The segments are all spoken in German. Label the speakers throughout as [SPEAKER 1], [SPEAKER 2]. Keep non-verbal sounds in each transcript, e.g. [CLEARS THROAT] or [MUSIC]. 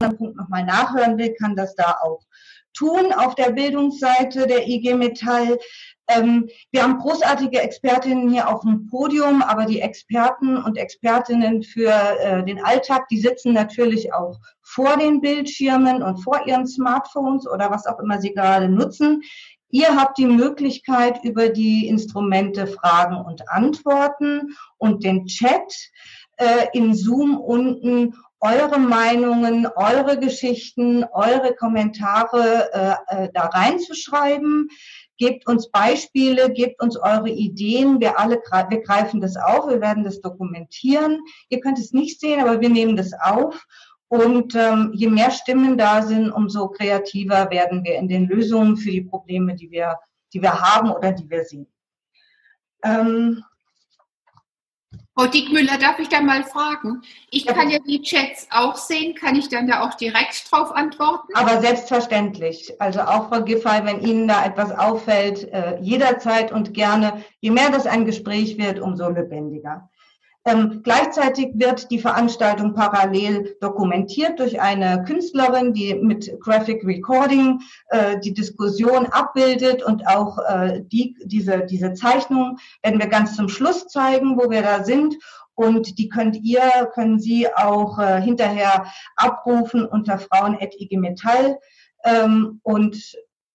[SPEAKER 1] anderen Punkt nochmal nachhören will, kann das da auch tun auf der Bildungsseite der IG Metall. Ähm, wir haben großartige Expertinnen hier auf dem Podium, aber die Experten und Expertinnen für äh, den Alltag, die sitzen natürlich auch vor den Bildschirmen und vor ihren Smartphones oder was auch immer sie gerade nutzen. Ihr habt die Möglichkeit, über die Instrumente Fragen und Antworten und den Chat äh, in Zoom unten eure Meinungen, eure Geschichten, eure Kommentare äh, äh, da reinzuschreiben. Gebt uns Beispiele, gebt uns eure Ideen. Wir alle, wir greifen das auf, wir werden das dokumentieren. Ihr könnt es nicht sehen, aber wir nehmen das auf. Und ähm, je mehr Stimmen da sind, umso kreativer werden wir in den Lösungen für die Probleme, die wir, die wir haben oder die wir sehen. Ähm,
[SPEAKER 2] Frau Dickmüller, darf ich da mal fragen? Ich kann ja die Chats auch sehen. Kann ich dann da auch direkt drauf antworten?
[SPEAKER 1] Aber selbstverständlich. Also auch Frau Giffey, wenn Ihnen da etwas auffällt, äh, jederzeit und gerne. Je mehr das ein Gespräch wird, umso lebendiger. Ähm, gleichzeitig wird die Veranstaltung parallel dokumentiert durch eine Künstlerin, die mit Graphic Recording äh, die Diskussion abbildet und auch äh, die, diese, diese Zeichnung werden wir ganz zum Schluss zeigen, wo wir da sind. Und die könnt ihr, können Sie auch äh, hinterher abrufen unter Frauen.ig Metall. Ähm, und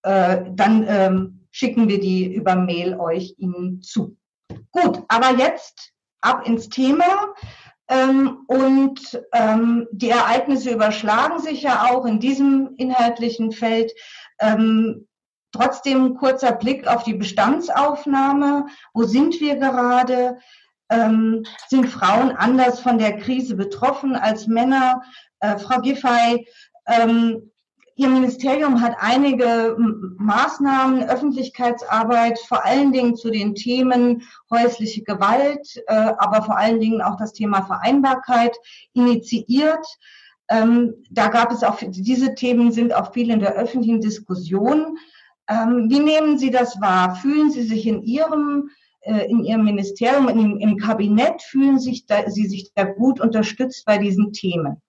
[SPEAKER 1] äh, dann ähm, schicken wir die über Mail euch Ihnen zu. Gut, aber jetzt ab ins Thema. Ähm, und ähm, die Ereignisse überschlagen sich ja auch in diesem inhaltlichen Feld. Ähm, trotzdem kurzer Blick auf die Bestandsaufnahme. Wo sind wir gerade? Ähm, sind Frauen anders von der Krise betroffen als Männer? Äh, Frau Giffey, ähm, Ihr Ministerium hat einige Maßnahmen, Öffentlichkeitsarbeit, vor allen Dingen zu den Themen häusliche Gewalt, äh, aber vor allen Dingen auch das Thema Vereinbarkeit initiiert. Ähm, da gab es auch, diese Themen sind auch viel in der öffentlichen Diskussion. Ähm, wie nehmen Sie das wahr? Fühlen Sie sich in Ihrem äh, in Ihrem Ministerium, im, Kabinett, fühlen Sie sich da gut unterstützt bei diesen Themen?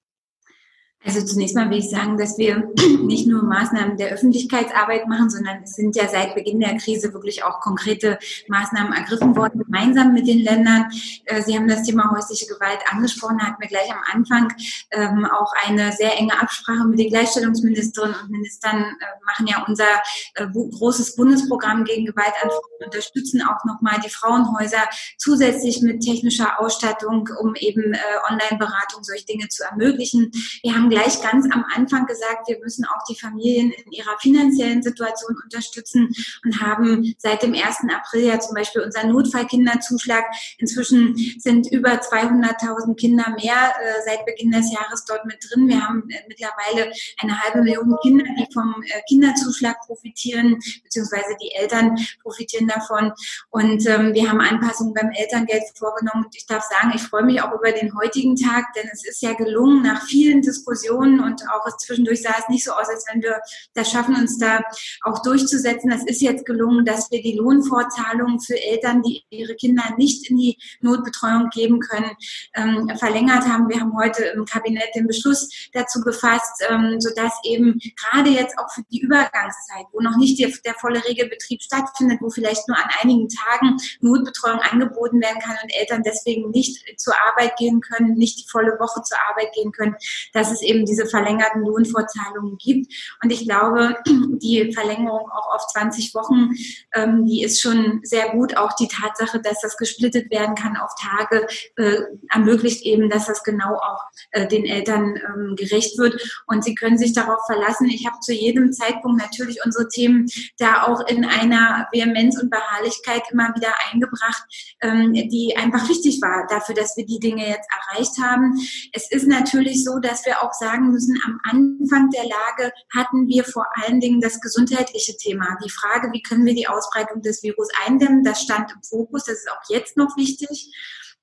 [SPEAKER 3] Also zunächst mal will ich sagen, dass wir [CLEARS THROAT] nicht nur Maßnahmen der Öffentlichkeitsarbeit machen, sondern es sind ja seit Beginn der Krise wirklich auch konkrete Maßnahmen ergriffen worden, gemeinsam mit den Ländern. Äh, Sie haben das Thema häusliche Gewalt angesprochen, hatten wir gleich am Anfang ähm, auch eine sehr enge Absprache mit den Gleichstellungsministerinnen und Ministern, äh, machen ja unser äh, großes Bundesprogramm gegen Gewalt an Frauen, unterstützen auch nochmal die Frauenhäuser zusätzlich mit technischer Ausstattung, um eben Online-Beratung, solche Dinge zu ermöglichen. Wir haben gleich ganz am Anfang gesagt, wir müssen auch die Familien in ihrer finanziellen Situation unterstützen und haben seit dem 1. April ja zum Beispiel unseren Notfallkinderzuschlag. Inzwischen sind über 200.000 Kinder mehr äh, seit Beginn des Jahres dort mit drin. Wir haben äh, mittlerweile eine halbe Million Kinder, die vom äh, Kinderzuschlag profitieren, beziehungsweise die Eltern profitieren davon. Und ähm, wir haben Anpassungen beim Elterngeld vorgenommen. Und ich darf sagen, ich freue mich auch über den heutigen Tag, denn es ist ja gelungen, nach vielen Diskussionen Diskussionen und auch zwischendurch sah es nicht so aus, als wenn wir das schaffen, uns da auch durchzusetzen. Das ist jetzt gelungen, dass wir die Lohnfortzahlungen für Eltern, die ihre Kinder nicht in die Notbetreuung geben können, ähm, verlängert haben. Wir haben heute im Kabinett den Beschluss dazu gefasst, ähm, sodass eben gerade jetzt auch für die Übergangszeit, wo noch nicht der, der volle Regelbetrieb stattfindet, wo vielleicht nur an einigen Tagen Notbetreuung angeboten werden kann und Eltern deswegen nicht zur Arbeit gehen können, nicht die volle Woche zur Arbeit gehen können, dass es eben diese verlängerten Lohnfortzahlungen gibt. Und ich glaube, [CLEARS THROAT] die Verlängerung auch auf 20 Wochen, ähm, die ist schon sehr gut. Auch die Tatsache, dass das gesplittet werden kann auf Tage, äh, ermöglicht eben, dass das genau auch äh, den Eltern ähm, gerecht wird. Und sie können sich darauf verlassen. Ich habe zu jedem Zeitpunkt natürlich unsere Themen da auch in einer Vehemenz und Beharrlichkeit immer wieder eingebracht, ähm, die einfach wichtig war dafür, dass wir die Dinge jetzt erreicht haben. Es ist natürlich so, dass wir auch sagen müssen, am Anfang der Lage hatten wir vor allen Dingen das gesundheitliche Thema. Die Frage, wie können wir die Ausbreitung des Virus eindämmen, das stand im Fokus, das ist auch jetzt noch wichtig.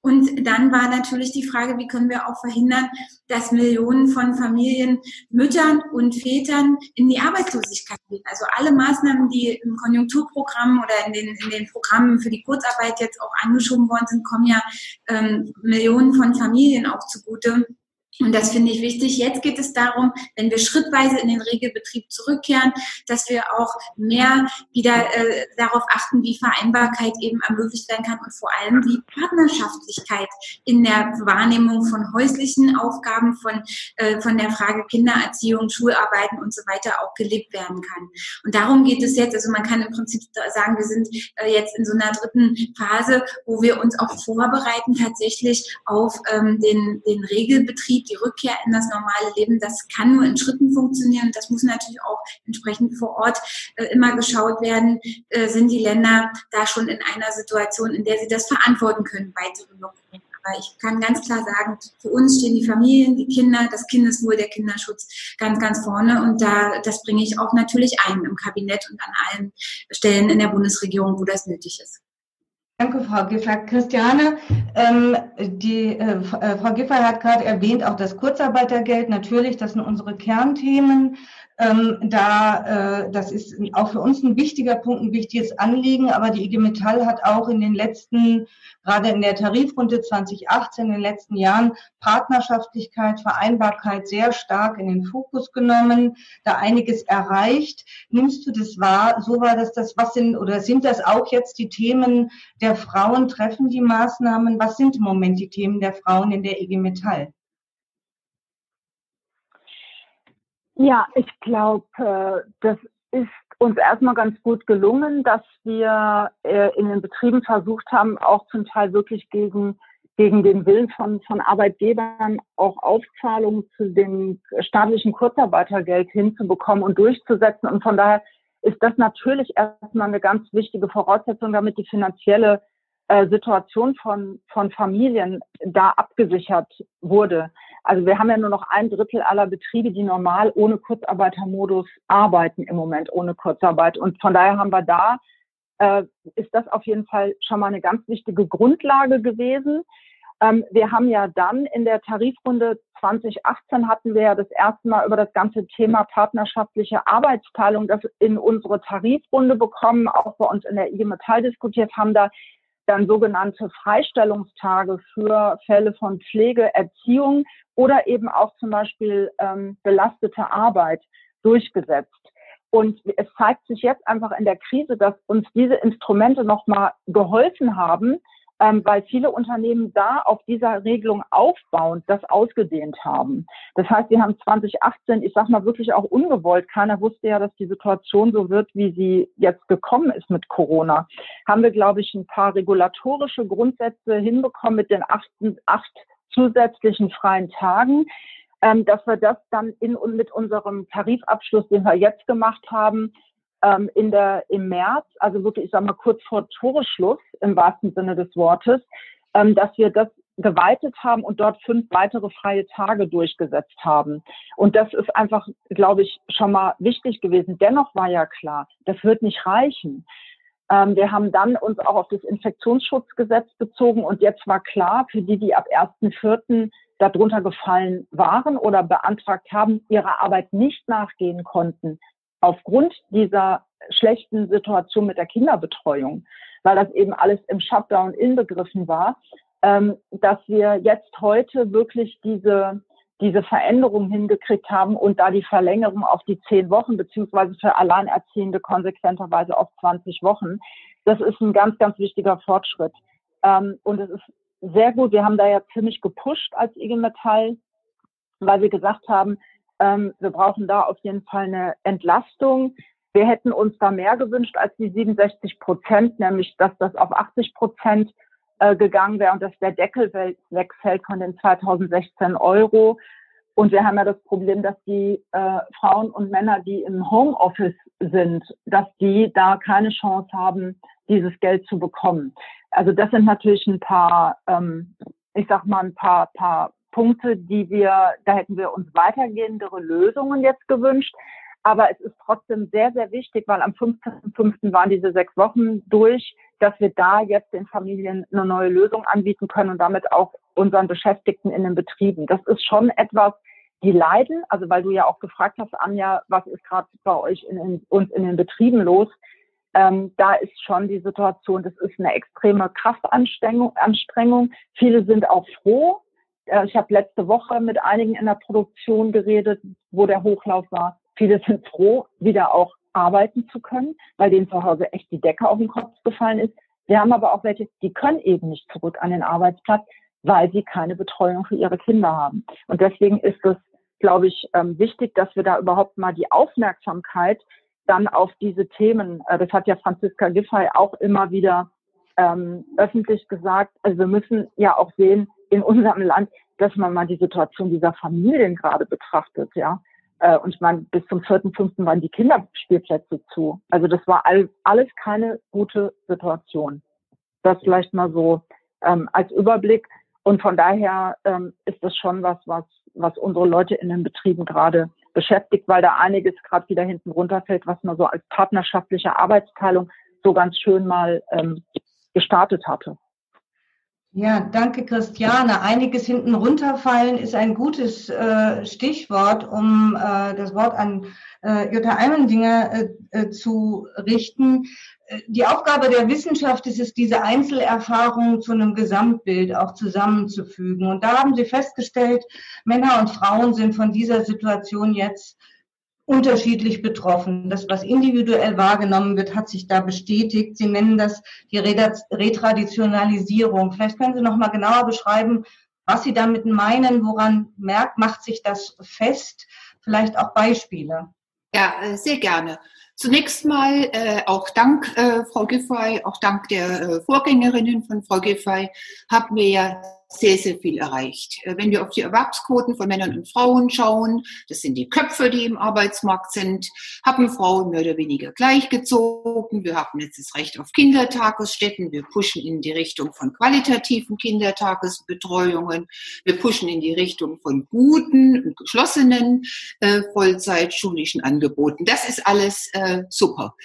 [SPEAKER 3] Und dann war natürlich die Frage, wie können wir auch verhindern, dass Millionen von Familien, Müttern und Vätern in die Arbeitslosigkeit gehen. Also alle Maßnahmen, die im Konjunkturprogramm oder in den, in den Programmen für die Kurzarbeit jetzt auch angeschoben worden sind, kommen ja ähm, Millionen von Familien auch zugute Und das finde ich wichtig. Jetzt geht es darum, wenn wir schrittweise in den Regelbetrieb zurückkehren, dass wir auch mehr wieder äh, darauf achten, wie Vereinbarkeit eben ermöglicht werden kann und vor allem wie Partnerschaftlichkeit in der Wahrnehmung von häuslichen Aufgaben, von, äh, von der Frage Kindererziehung, Schularbeiten und so weiter auch gelebt werden kann. Und darum geht es jetzt. Also man kann im Prinzip sagen, wir sind äh, jetzt in so einer dritten Phase, wo wir uns auch vorbereiten tatsächlich auf ähm, den, den Regelbetrieb die Rückkehr in das normale Leben, das kann nur in Schritten funktionieren. Das muss natürlich auch entsprechend vor Ort äh, immer geschaut werden, äh, sind die Länder da schon in einer Situation, in der sie das verantworten können, weitere Lockerungen. Aber ich kann ganz klar sagen, für uns stehen die Familien, die Kinder, das Kindeswohl, der Kinderschutz ganz, ganz vorne. Und da, das bringe ich auch natürlich ein im Kabinett und an allen Stellen in der Bundesregierung, wo das nötig ist.
[SPEAKER 1] Danke, Frau Giffey. Christiane, ähm, die, äh, äh, Frau Giffey hat gerade erwähnt, auch das Kurzarbeitergeld. Natürlich, das sind unsere Kernthemen. Ähm, da, äh, das ist auch für uns ein wichtiger Punkt, ein wichtiges Anliegen. Aber die IG Metall hat auch in den letzten, gerade in der Tarifrunde 2018, in den letzten Jahren Partnerschaftlichkeit, Vereinbarkeit sehr stark in den Fokus genommen, da einiges erreicht. Nimmst du das wahr? So war das das, was sind, oder sind das auch jetzt die Themen der Frauen? Treffen die Maßnahmen? Was sind im Moment die Themen der Frauen in der IG Metall?
[SPEAKER 4] Ja, ich glaube, äh, das ist uns erstmal ganz gut gelungen, dass wir äh, in den Betrieben versucht haben, auch zum Teil wirklich gegen, gegen den Willen von, von Arbeitgebern auch Aufzahlungen zu dem staatlichen Kurzarbeitergeld hinzubekommen und durchzusetzen. Und von daher ist das natürlich erstmal eine ganz wichtige Voraussetzung, damit die finanzielle äh, Situation von, von Familien da abgesichert wurde. Also wir haben ja nur noch ein Drittel aller Betriebe, die normal ohne Kurzarbeitermodus arbeiten im Moment, ohne Kurzarbeit. Und von daher haben wir da, äh, ist das auf jeden Fall schon mal eine ganz wichtige Grundlage gewesen. Ähm, wir haben ja dann in der Tarifrunde 2018 hatten wir ja das erste Mal über das ganze Thema partnerschaftliche Arbeitsteilung das in unsere Tarifrunde bekommen, auch bei uns in der IG Metall diskutiert haben, da dann sogenannte Freistellungstage für Fälle von Pflege, Erziehung oder eben auch zum Beispiel ähm, belastete Arbeit durchgesetzt. Und es zeigt sich jetzt einfach in der Krise, dass uns diese Instrumente nochmal geholfen haben, ähm, weil viele Unternehmen da auf dieser Regelung aufbauend das ausgedehnt haben. Das heißt, wir haben 2018, ich sag mal wirklich auch ungewollt, keiner wusste ja, dass die Situation so wird, wie sie jetzt gekommen ist mit Corona, haben wir, glaube ich, ein paar regulatorische Grundsätze hinbekommen mit den acht, acht zusätzlichen freien Tagen, ähm, dass wir das dann in mit unserem Tarifabschluss, den wir jetzt gemacht haben, ähm, in der, im März, also wirklich, ich sage mal, kurz vor Toreschluss im wahrsten Sinne des Wortes, ähm, dass wir das geweitet haben und dort fünf weitere freie Tage durchgesetzt haben. Und das ist einfach, glaube ich, schon mal wichtig gewesen. Dennoch war ja klar, das wird nicht reichen. Ähm, wir haben dann uns auch auf das Infektionsschutzgesetz bezogen und jetzt war klar, für die, die ab 1.4. darunter gefallen waren oder beantragt haben, ihrer Arbeit nicht nachgehen konnten, aufgrund dieser schlechten Situation mit der Kinderbetreuung, weil das eben alles im Shutdown inbegriffen war, ähm, dass wir jetzt heute wirklich diese diese Veränderung hingekriegt haben und da die Verlängerung auf die zehn Wochen beziehungsweise für Alleinerziehende konsequenterweise auf 20 Wochen. Das ist ein ganz, ganz wichtiger Fortschritt. Ähm, und es ist sehr gut. Wir haben da ja ziemlich gepusht als IG Metall, weil wir gesagt haben, ähm, wir brauchen da auf jeden Fall eine Entlastung. Wir hätten uns da mehr gewünscht als die 67 Prozent, nämlich dass das auf 80 Prozent äh, gegangen wäre und dass der Deckel wegfällt von den 2016 Euro. Und wir haben ja das Problem, dass die äh, Frauen und Männer, die im Homeoffice sind, dass die da keine Chance haben, dieses Geld zu bekommen. Also das sind natürlich ein paar, ähm, ich sag mal, ein paar, paar Punkte, die wir, da hätten wir uns weitergehendere Lösungen jetzt gewünscht. Aber es ist trotzdem sehr, sehr wichtig, weil am 15.05. waren diese sechs Wochen durch, dass wir da jetzt den Familien eine neue Lösung anbieten können und damit auch unseren Beschäftigten in den Betrieben. Das ist schon etwas, die leiden, also weil du ja auch gefragt hast, Anja, was ist gerade bei euch in, in, uns in den Betrieben los? Ähm, da ist schon die Situation, das ist eine extreme Kraftanstrengung. Anstrengung. Viele sind auch froh, ich habe letzte Woche mit einigen in der Produktion geredet, wo der Hochlauf war. Viele sind froh, wieder auch arbeiten zu können, weil denen zu Hause echt die Decke auf den Kopf gefallen ist. Wir haben aber auch welche, die können eben nicht zurück an den Arbeitsplatz, weil sie keine Betreuung für ihre Kinder haben. Und deswegen ist es, glaube ich, ähm, wichtig, dass wir da überhaupt mal die Aufmerksamkeit dann auf diese Themen, äh, das hat ja Franziska Giffey auch immer wieder ähm, öffentlich gesagt, also wir müssen ja auch sehen in unserem Land, dass man mal die Situation dieser Familien gerade betrachtet, ja. Äh, und man bis zum vierten, fünften waren die Kinderspielplätze zu. Also das war all, alles keine gute Situation. Das vielleicht mal so ähm, als Überblick. Und von daher ähm, ist das schon was, was, was unsere Leute in den Betrieben gerade beschäftigt, weil da einiges gerade wieder hinten runterfällt, was man so als partnerschaftliche Arbeitsteilung so ganz schön mal ähm, gestartet hatte.
[SPEAKER 1] Ja, danke Christiane. Einiges hinten runterfallen ist ein gutes äh, Stichwort, um äh, das Wort an äh, Jutta Eimendinger äh, äh, zu richten. Äh, die Aufgabe der Wissenschaft ist es, diese Einzelerfahrungen zu einem Gesamtbild auch zusammenzufügen. Und da haben Sie festgestellt, Männer und Frauen sind von dieser Situation jetzt unterschiedlich betroffen. Das, was individuell wahrgenommen wird, hat sich da bestätigt. Sie nennen das die Retraditionalisierung. Vielleicht können Sie noch mal genauer beschreiben, was Sie damit meinen, woran merkt, macht sich das fest? Vielleicht auch Beispiele.
[SPEAKER 2] Ja, äh, sehr gerne. Zunächst mal äh, auch dank äh, Frau Giffey, auch dank der äh, Vorgängerinnen von Frau Giffey, haben wir ja sehr, sehr viel erreicht. Äh, wenn wir auf die Erwerbsquoten von Männern und Frauen schauen, das sind die Köpfe, die im Arbeitsmarkt sind, haben Frauen mehr oder weniger gleichgezogen. Wir haben jetzt das Recht auf Kindertagesstätten. Wir pushen in die Richtung von qualitativen Kindertagesbetreuungen. Wir pushen in die Richtung von guten und geschlossenen äh, Vollzeitschulischen Angeboten. Das ist alles äh, super.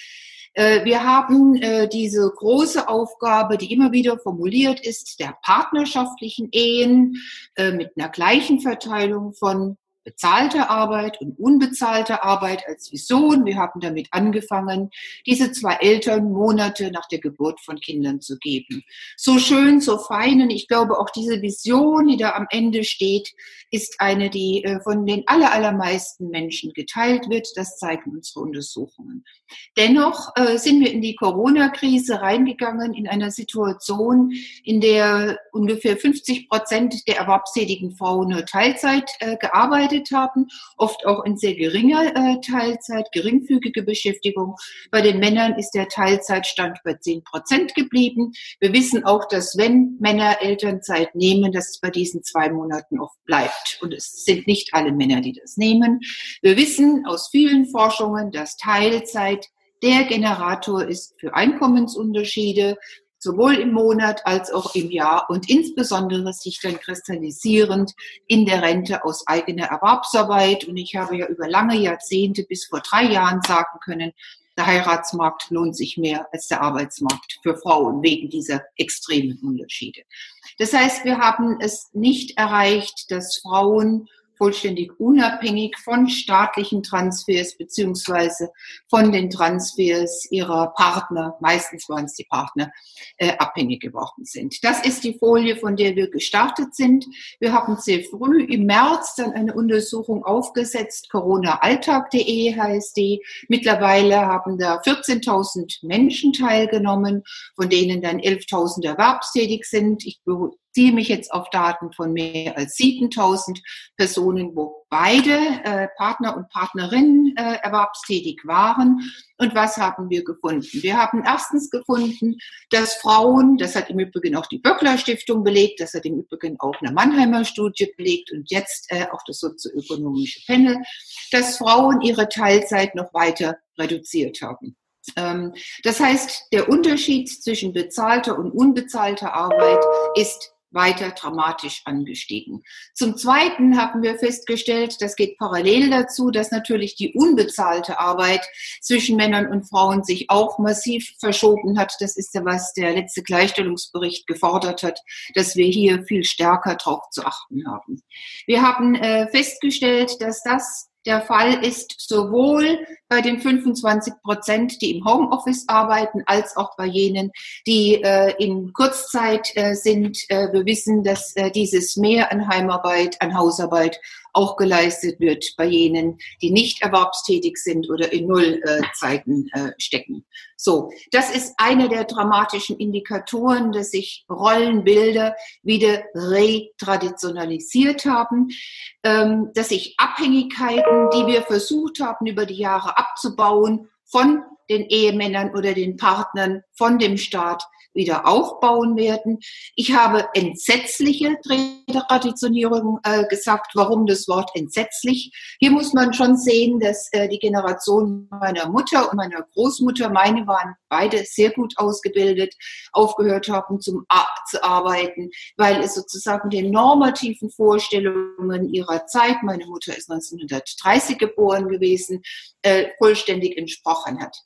[SPEAKER 2] Äh, wir haben äh, diese große Aufgabe, die immer wieder formuliert ist, der partnerschaftlichen Ehen äh, mit einer gleichen Verteilung von bezahlte Arbeit und unbezahlte Arbeit als Vision. Wir haben damit angefangen, diese zwei Eltern Monate nach der Geburt von Kindern zu geben. So schön, so fein. Und ich glaube, auch diese Vision, die da am Ende steht, ist eine, die äh, von den allermeisten Menschen geteilt wird. Das zeigen unsere Untersuchungen. Dennoch äh, sind wir in die Corona-Krise reingegangen in einer Situation, in der ungefähr 50 Prozent der erwerbstätigen Frauen nur Teilzeit äh, gearbeitet gearbeitet haben, oft auch in sehr geringer äh, Teilzeit, geringfügige Beschäftigung. Bei den Männern ist der Teilzeitstand bei 10 Prozent geblieben. Wir wissen auch, dass wenn Männer Elternzeit nehmen, dass es bei diesen zwei Monaten oft bleibt. Und es sind nicht alle Männer, die das nehmen. Wir wissen aus vielen Forschungen, dass Teilzeit der Generator ist für Einkommensunterschiede, sowohl im Monat als auch im Jahr und insbesondere sich dann kristallisierend in der Rente aus eigener Erwerbsarbeit. Und ich habe ja über lange Jahrzehnte bis vor drei Jahren sagen können, der Heiratsmarkt lohnt sich mehr als der Arbeitsmarkt für Frauen wegen dieser extremen Unterschiede. Das heißt, wir haben es nicht erreicht, dass Frauen vollständig unabhängig von staatlichen Transfers beziehungsweise von den Transfers ihrer Partner, meistens waren es die Partner, äh, abhängig geworden sind. Das ist die Folie, von der wir gestartet sind. Wir haben sehr früh im März dann eine Untersuchung aufgesetzt, coronaalltag.de heißt die. Mittlerweile haben da 14.000 Menschen teilgenommen, von denen dann 11.000 erwerbstätig sind. Ich beziehe mich jetzt auf Daten von mehr als 7000 Personen, wo beide äh, Partner und Partnerinnen äh, erwerbstätig waren. Und was haben wir gefunden? Wir haben erstens gefunden, dass Frauen, das hat im Übrigen auch die Böckler Stiftung belegt, das hat im Übrigen auch eine Mannheimer Studie belegt und jetzt äh, auch das sozioökonomische Panel, dass Frauen ihre Teilzeit noch weiter reduziert haben. Ähm, das heißt, der Unterschied zwischen bezahlter und unbezahlter Arbeit ist weiter dramatisch angestiegen. Zum Zweiten haben wir festgestellt, das geht parallel dazu, dass natürlich die unbezahlte Arbeit zwischen Männern und Frauen sich auch massiv verschoben hat. Das ist ja, was der letzte Gleichstellungsbericht gefordert hat, dass wir hier viel stärker drauf zu achten haben. Wir haben äh, festgestellt, dass das der Fall ist, sowohl bei den 25 Prozent, die im Homeoffice arbeiten, als auch bei jenen, die äh, in Kurzzeit äh, sind. Äh, wir wissen, dass äh, dieses Mehr an Heimarbeit, an Hausarbeit auch geleistet wird bei jenen, die nicht erwerbstätig sind oder in Nullzeiten äh, stecken. So, das ist einer der dramatischen Indikatoren, dass sich Rollenbilder wieder retraditionalisiert haben, ähm, dass sich Abhängigkeiten, die wir versucht haben, über die Jahre abzubauen, von den Ehemännern oder den Partnern, von dem Staat, wieder aufbauen werden. Ich habe entsetzliche Traditionierung äh, gesagt. Warum das Wort entsetzlich? Hier muss man schon sehen, dass äh, die Generation meiner Mutter und meiner Großmutter, meine waren beide sehr gut ausgebildet, aufgehört haben zum zu arbeiten, weil es sozusagen den normativen Vorstellungen ihrer Zeit, meine Mutter ist 1930 geboren gewesen, äh, vollständig entsprochen hat.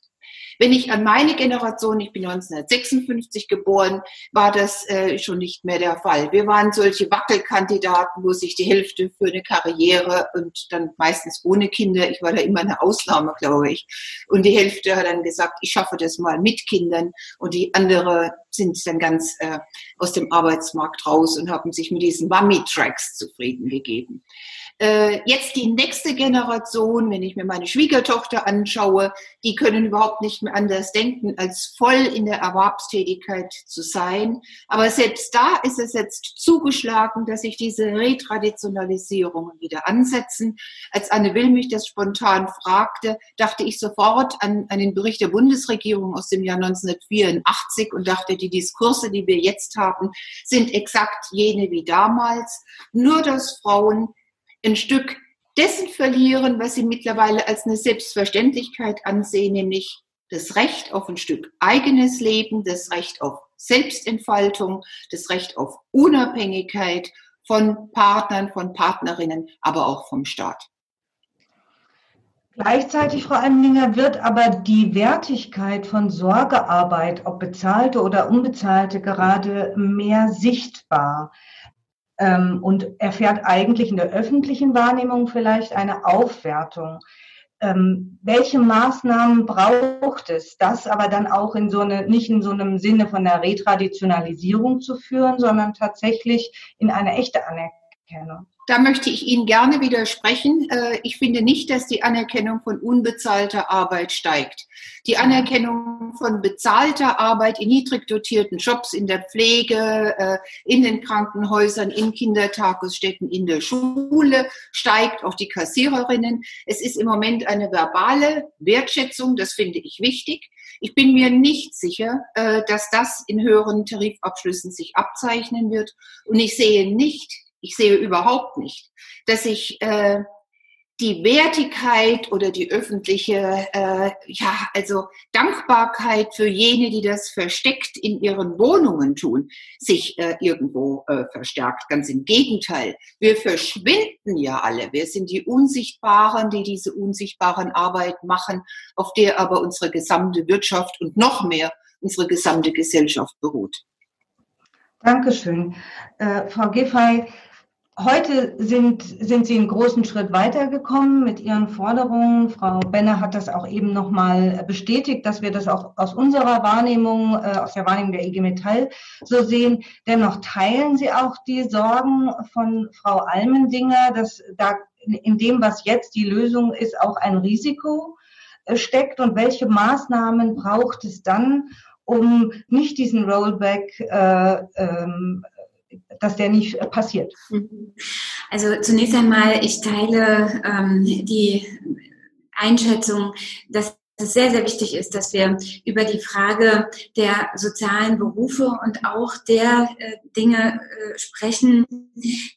[SPEAKER 2] Wenn ich an meine Generation, ich bin 1956 geboren, war das äh, schon nicht mehr der Fall. Wir waren solche Wackelkandidaten, wo sich die Hälfte für eine Karriere und dann meistens ohne Kinder, ich war da immer eine Ausnahme, glaube ich, und die Hälfte hat dann gesagt, ich schaffe das mal mit Kindern und die andere sind dann ganz äh, aus dem Arbeitsmarkt raus und haben sich mit diesen Mummy-Tracks zufrieden gegeben. Äh, jetzt die nächste Generation, wenn ich mir meine Schwiegertochter anschaue, die können überhaupt nicht mehr anders denken, als voll in der Erwerbstätigkeit zu sein. Aber selbst da ist es jetzt zugeschlagen, dass sich diese Retraditionalisierungen wieder ansetzen. Als Anne Will mich das spontan fragte, dachte ich sofort an, an den Bericht der Bundesregierung aus dem Jahr 1984 und dachte, die Diskurse, die wir jetzt haben, sind exakt jene wie damals. Nur dass Frauen ein Stück dessen verlieren, was sie mittlerweile als eine Selbstverständlichkeit ansehen, nämlich das Recht auf ein Stück eigenes Leben, das Recht auf Selbstentfaltung, das Recht auf Unabhängigkeit von Partnern, von Partnerinnen, aber auch vom Staat.
[SPEAKER 1] Gleichzeitig, Frau Almendinger, wird aber die Wertigkeit von Sorgearbeit, ob bezahlte oder unbezahlte, gerade mehr sichtbar ähm, und erfährt eigentlich in der öffentlichen Wahrnehmung vielleicht eine Aufwertung. Ähm, welche Maßnahmen braucht es, das aber dann auch in so eine, nicht in so einem Sinne von der Retraditionalisierung zu führen, sondern tatsächlich in eine echte Anerkennung?
[SPEAKER 2] Da möchte ich Ihnen gerne widersprechen. Äh, ich finde nicht, dass die Anerkennung von unbezahlter Arbeit steigt. Die Anerkennung von bezahlter Arbeit in niedrig dotierten Jobs in der Pflege, äh, in den Krankenhäusern, in Kindertagesstätten, in der Schule steigt. Auch die Kassiererinnen. Es ist im Moment eine verbale Wertschätzung. Das finde ich wichtig. Ich bin mir nicht sicher, äh, dass das in höheren Tarifabschlüssen sich abzeichnen wird. Und ich sehe nicht, ich sehe überhaupt nicht, dass ich äh, die Wertigkeit oder die öffentliche, äh, ja, also Dankbarkeit für jene, die das versteckt in ihren Wohnungen tun, sich äh, irgendwo äh, verstärkt. Ganz im Gegenteil. Wir verschwinden ja alle. Wir sind die Unsichtbaren, die diese unsichtbaren Arbeit machen, auf der aber unsere gesamte Wirtschaft und noch mehr unsere gesamte Gesellschaft beruht.
[SPEAKER 1] Dankeschön. Äh, Frau Giffey, Heute sind, sind Sie einen großen Schritt weitergekommen mit Ihren Forderungen. Frau Benner hat das auch eben nochmal bestätigt, dass wir das auch aus unserer Wahrnehmung, äh, aus der Wahrnehmung der IG Metall so sehen. Dennoch teilen Sie auch die Sorgen von Frau Almendinger, dass da in dem, was jetzt die Lösung ist, auch ein Risiko äh, steckt und welche Maßnahmen braucht es dann, um nicht diesen Rollback äh, ähm, dass der nicht äh, passiert?
[SPEAKER 3] Also zunächst einmal, ich teile ähm, die Einschätzung, dass es sehr, sehr wichtig ist, dass wir über die Frage der sozialen Berufe und auch der äh, Dinge äh, sprechen,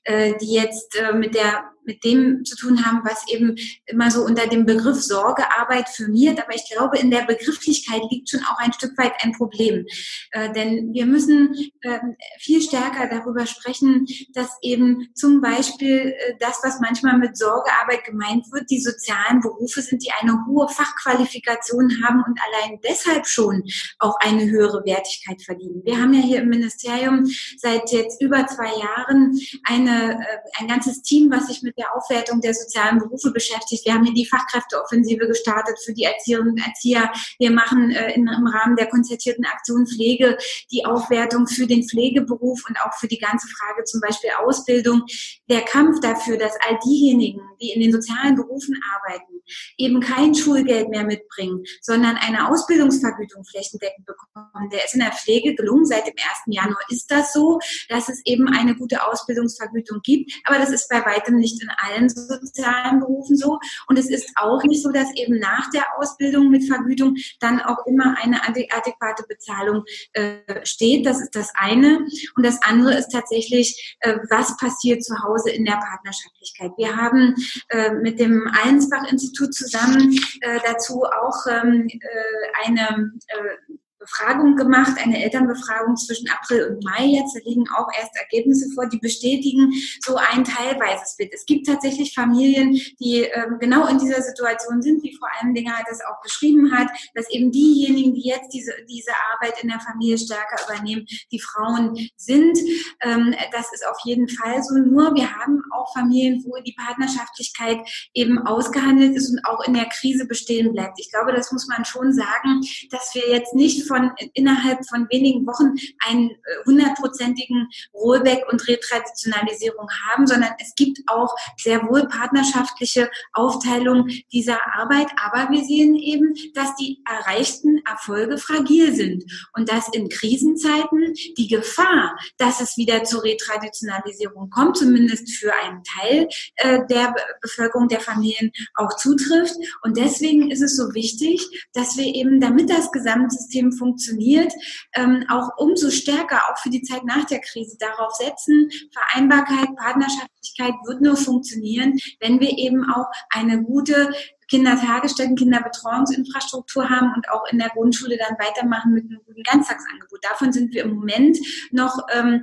[SPEAKER 3] äh, die jetzt äh, mit der mit dem zu tun haben, was eben immer so unter dem Begriff Sorgearbeit firmiert. Aber ich glaube, in der Begrifflichkeit liegt schon auch ein Stück weit ein Problem. Äh, denn wir müssen äh, viel stärker darüber sprechen, dass eben zum Beispiel äh, das, was manchmal mit Sorgearbeit gemeint wird, die sozialen Berufe sind, die eine hohe Fachqualifikation haben und allein deshalb schon auch eine höhere Wertigkeit verdienen. Wir haben ja hier im Ministerium seit jetzt über zwei Jahren eine, äh, ein ganzes Team, was sich mit der Aufwertung der sozialen Berufe beschäftigt. Wir haben hier die Fachkräfteoffensive gestartet für die Erzieherinnen und Erzieher. Wir machen äh, in, im Rahmen der konzertierten Aktion Pflege die Aufwertung für den Pflegeberuf und auch für die ganze Frage zum Beispiel Ausbildung. Der Kampf dafür, dass all diejenigen, die in den sozialen Berufen arbeiten, eben kein Schulgeld mehr mitbringen, sondern eine Ausbildungsvergütung flächendeckend bekommen. Der ist in der Pflege gelungen. Seit dem 1. Januar ist das so, dass es eben eine gute Ausbildungsvergütung gibt. Aber das ist bei weitem nicht in allen sozialen Berufen so. Und es ist auch nicht so, dass eben nach der Ausbildung mit Vergütung dann auch immer eine adäquate Bezahlung äh, steht. Das ist das eine. Und das andere ist tatsächlich, äh, was passiert zu Hause in der Partnerschaftlichkeit. Wir haben äh, mit dem Allensbach-Institut Institut zusammen äh, dazu auch ähm, äh, eine äh, Befragung gemacht, eine Elternbefragung zwischen April und Mai jetzt. Da liegen auch erst Ergebnisse vor, die bestätigen so ein teilweises Bild. Es gibt tatsächlich Familien, die ähm, genau in dieser Situation sind, wie Frau Almendinger das auch beschrieben hat, dass eben diejenigen, die jetzt diese, diese Arbeit in der Familie stärker übernehmen, die Frauen sind. Ähm, das ist auf jeden Fall so. Nur wir haben auch Familien, wo die Partnerschaftlichkeit eben ausgehandelt ist und auch in der Krise bestehen bleibt. Ich glaube, das muss man schon sagen, dass wir jetzt nicht von von innerhalb von wenigen Wochen einen äh, hundertprozentigen Rollback und Retraditionalisierung haben, sondern es gibt auch sehr wohl partnerschaftliche Aufteilung dieser Arbeit. Aber wir sehen eben, dass die erreichten Erfolge fragil sind und dass in Krisenzeiten die Gefahr, dass es wieder zur Retraditionalisierung kommt, zumindest für einen Teil äh, der Bevölkerung der Familien auch zutrifft. Und deswegen ist es so wichtig, dass wir eben, damit das Gesamtsystem funktioniert, funktioniert, ähm, auch umso stärker, auch für die Zeit nach der Krise, darauf setzen, Vereinbarkeit, Partnerschaftlichkeit wird nur funktionieren, wenn wir eben auch eine gute Kindertagesstätten, Kinderbetreuungsinfrastruktur haben und auch in der Grundschule dann weitermachen mit einem guten Ganztagsangebot. Davon sind wir im Moment noch ähm,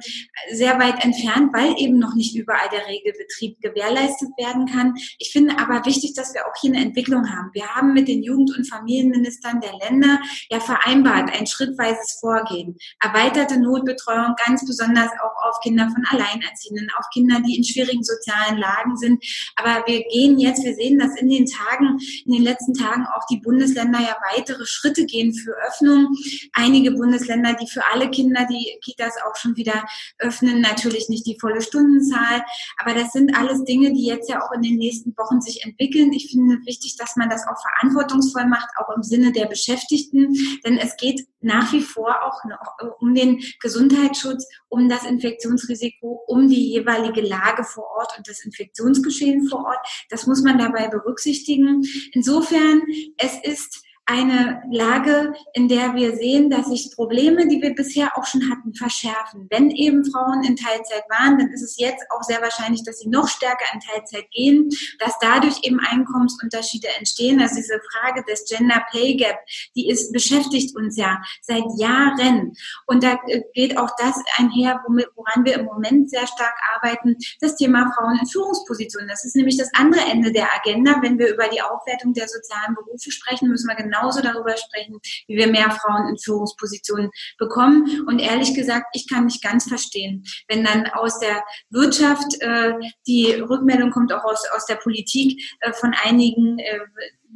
[SPEAKER 3] sehr weit entfernt, weil eben noch nicht überall der Regelbetrieb gewährleistet werden kann. Ich finde aber wichtig, dass wir auch hier eine Entwicklung haben. Wir haben mit den Jugend- und Familienministern der Länder ja vereinbart ein schrittweises Vorgehen, erweiterte Notbetreuung, ganz besonders auch auf Kinder von Alleinerziehenden, auf Kinder, die in schwierigen sozialen Lagen sind. Aber wir gehen jetzt, wir sehen das in den Tagen, in den letzten Tagen auch die Bundesländer ja weitere Schritte gehen für Öffnung. Einige Bundesländer, die für alle Kinder die Kitas auch schon wieder öffnen, natürlich nicht die volle Stundenzahl. Aber das sind alles Dinge, die jetzt ja auch in den nächsten Wochen sich entwickeln. Ich finde wichtig, dass man das auch verantwortungsvoll macht, auch im Sinne der Beschäftigten. Denn es geht nach wie vor auch noch um den Gesundheitsschutz, um das Infektionsrisiko, um die jeweilige Lage vor Ort und das Infektionsgeschehen vor Ort. Das muss man dabei berücksichtigen. Insofern, es ist eine Lage, in der wir sehen, dass sich Probleme, die wir bisher auch schon hatten, verschärfen. Wenn eben Frauen in Teilzeit waren, dann ist es jetzt auch sehr wahrscheinlich, dass sie noch stärker in Teilzeit gehen, dass dadurch eben Einkommensunterschiede entstehen. Also diese Frage des Gender Pay Gap, die ist, beschäftigt uns ja seit Jahren. Und da äh, geht auch das einher, woran wir im Moment sehr stark arbeiten, das Thema Frauen in Führungspositionen. Das ist nämlich das andere Ende der Agenda. Wenn wir über die Aufwertung der sozialen Berufe sprechen, müssen wir genau genauso darüber sprechen, wie wir mehr Frauen in Führungspositionen bekommen. Und ehrlich gesagt, ich kann nicht ganz verstehen, wenn dann aus der Wirtschaft äh, die Rückmeldung kommt, auch aus, aus der Politik äh, von einigen, äh,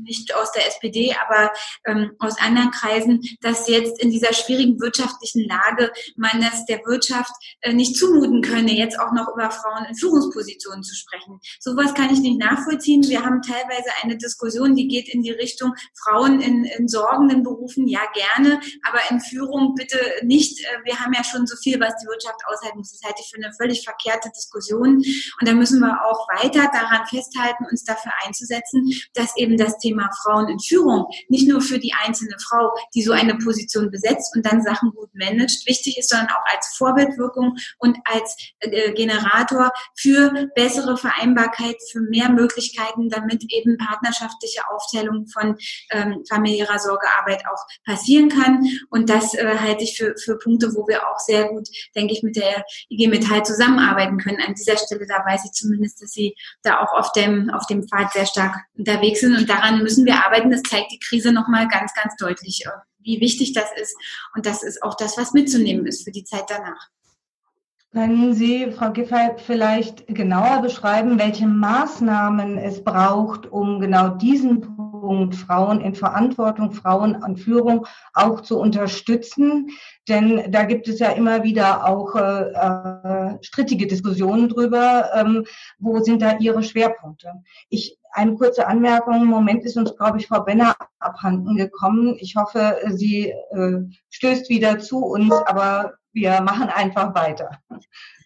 [SPEAKER 3] nicht aus der SPD, aber ähm, aus anderen Kreisen, dass jetzt in dieser schwierigen wirtschaftlichen Lage man es der Wirtschaft äh, nicht zumuten könne, jetzt auch noch über Frauen in Führungspositionen zu sprechen. Sowas kann ich nicht nachvollziehen. Wir haben teilweise eine Diskussion, die geht in die Richtung Frauen in, in sorgenden Berufen, ja gerne, aber in Führung bitte nicht. Äh, wir haben ja schon so viel, was die Wirtschaft aushalten muss. Das halte ich für eine völlig verkehrte Diskussion. Und da müssen wir auch weiter daran festhalten, uns dafür einzusetzen, dass eben das Thema Thema Frauen in Führung nicht nur für die einzelne Frau, die so eine Position besetzt und dann Sachen gut managt, wichtig ist, sondern auch als Vorbildwirkung und als äh, Generator für bessere Vereinbarkeit, für mehr Möglichkeiten, damit eben partnerschaftliche Aufteilung von ähm, familiärer Sorgearbeit auch passieren kann. Und das äh, halte ich für, für Punkte, wo wir auch sehr gut, denke ich, mit der IG Metall zusammenarbeiten können. An dieser Stelle, da weiß ich zumindest, dass Sie da auch auf dem, auf dem Pfad sehr stark unterwegs sind und daran müssen wir arbeiten. Das zeigt die Krise nochmal ganz, ganz deutlich, äh, wie wichtig das ist. Und das ist auch das, was mitzunehmen ist für die Zeit danach.
[SPEAKER 1] Können Sie, Frau Giffey, vielleicht genauer beschreiben, welche Maßnahmen es braucht, um genau diesen Punkt Frauen in Verantwortung, Frauen an Führung auch zu unterstützen? Denn da gibt es ja immer wieder auch äh, äh, strittige Diskussionen drüber. Ähm, wo sind da Ihre Schwerpunkte? Ich eine kurze Anmerkung. Im Moment ist uns, glaube ich, Frau Benner abhanden gekommen. Ich hoffe, sie äh, stößt wieder zu uns, aber wir machen einfach weiter.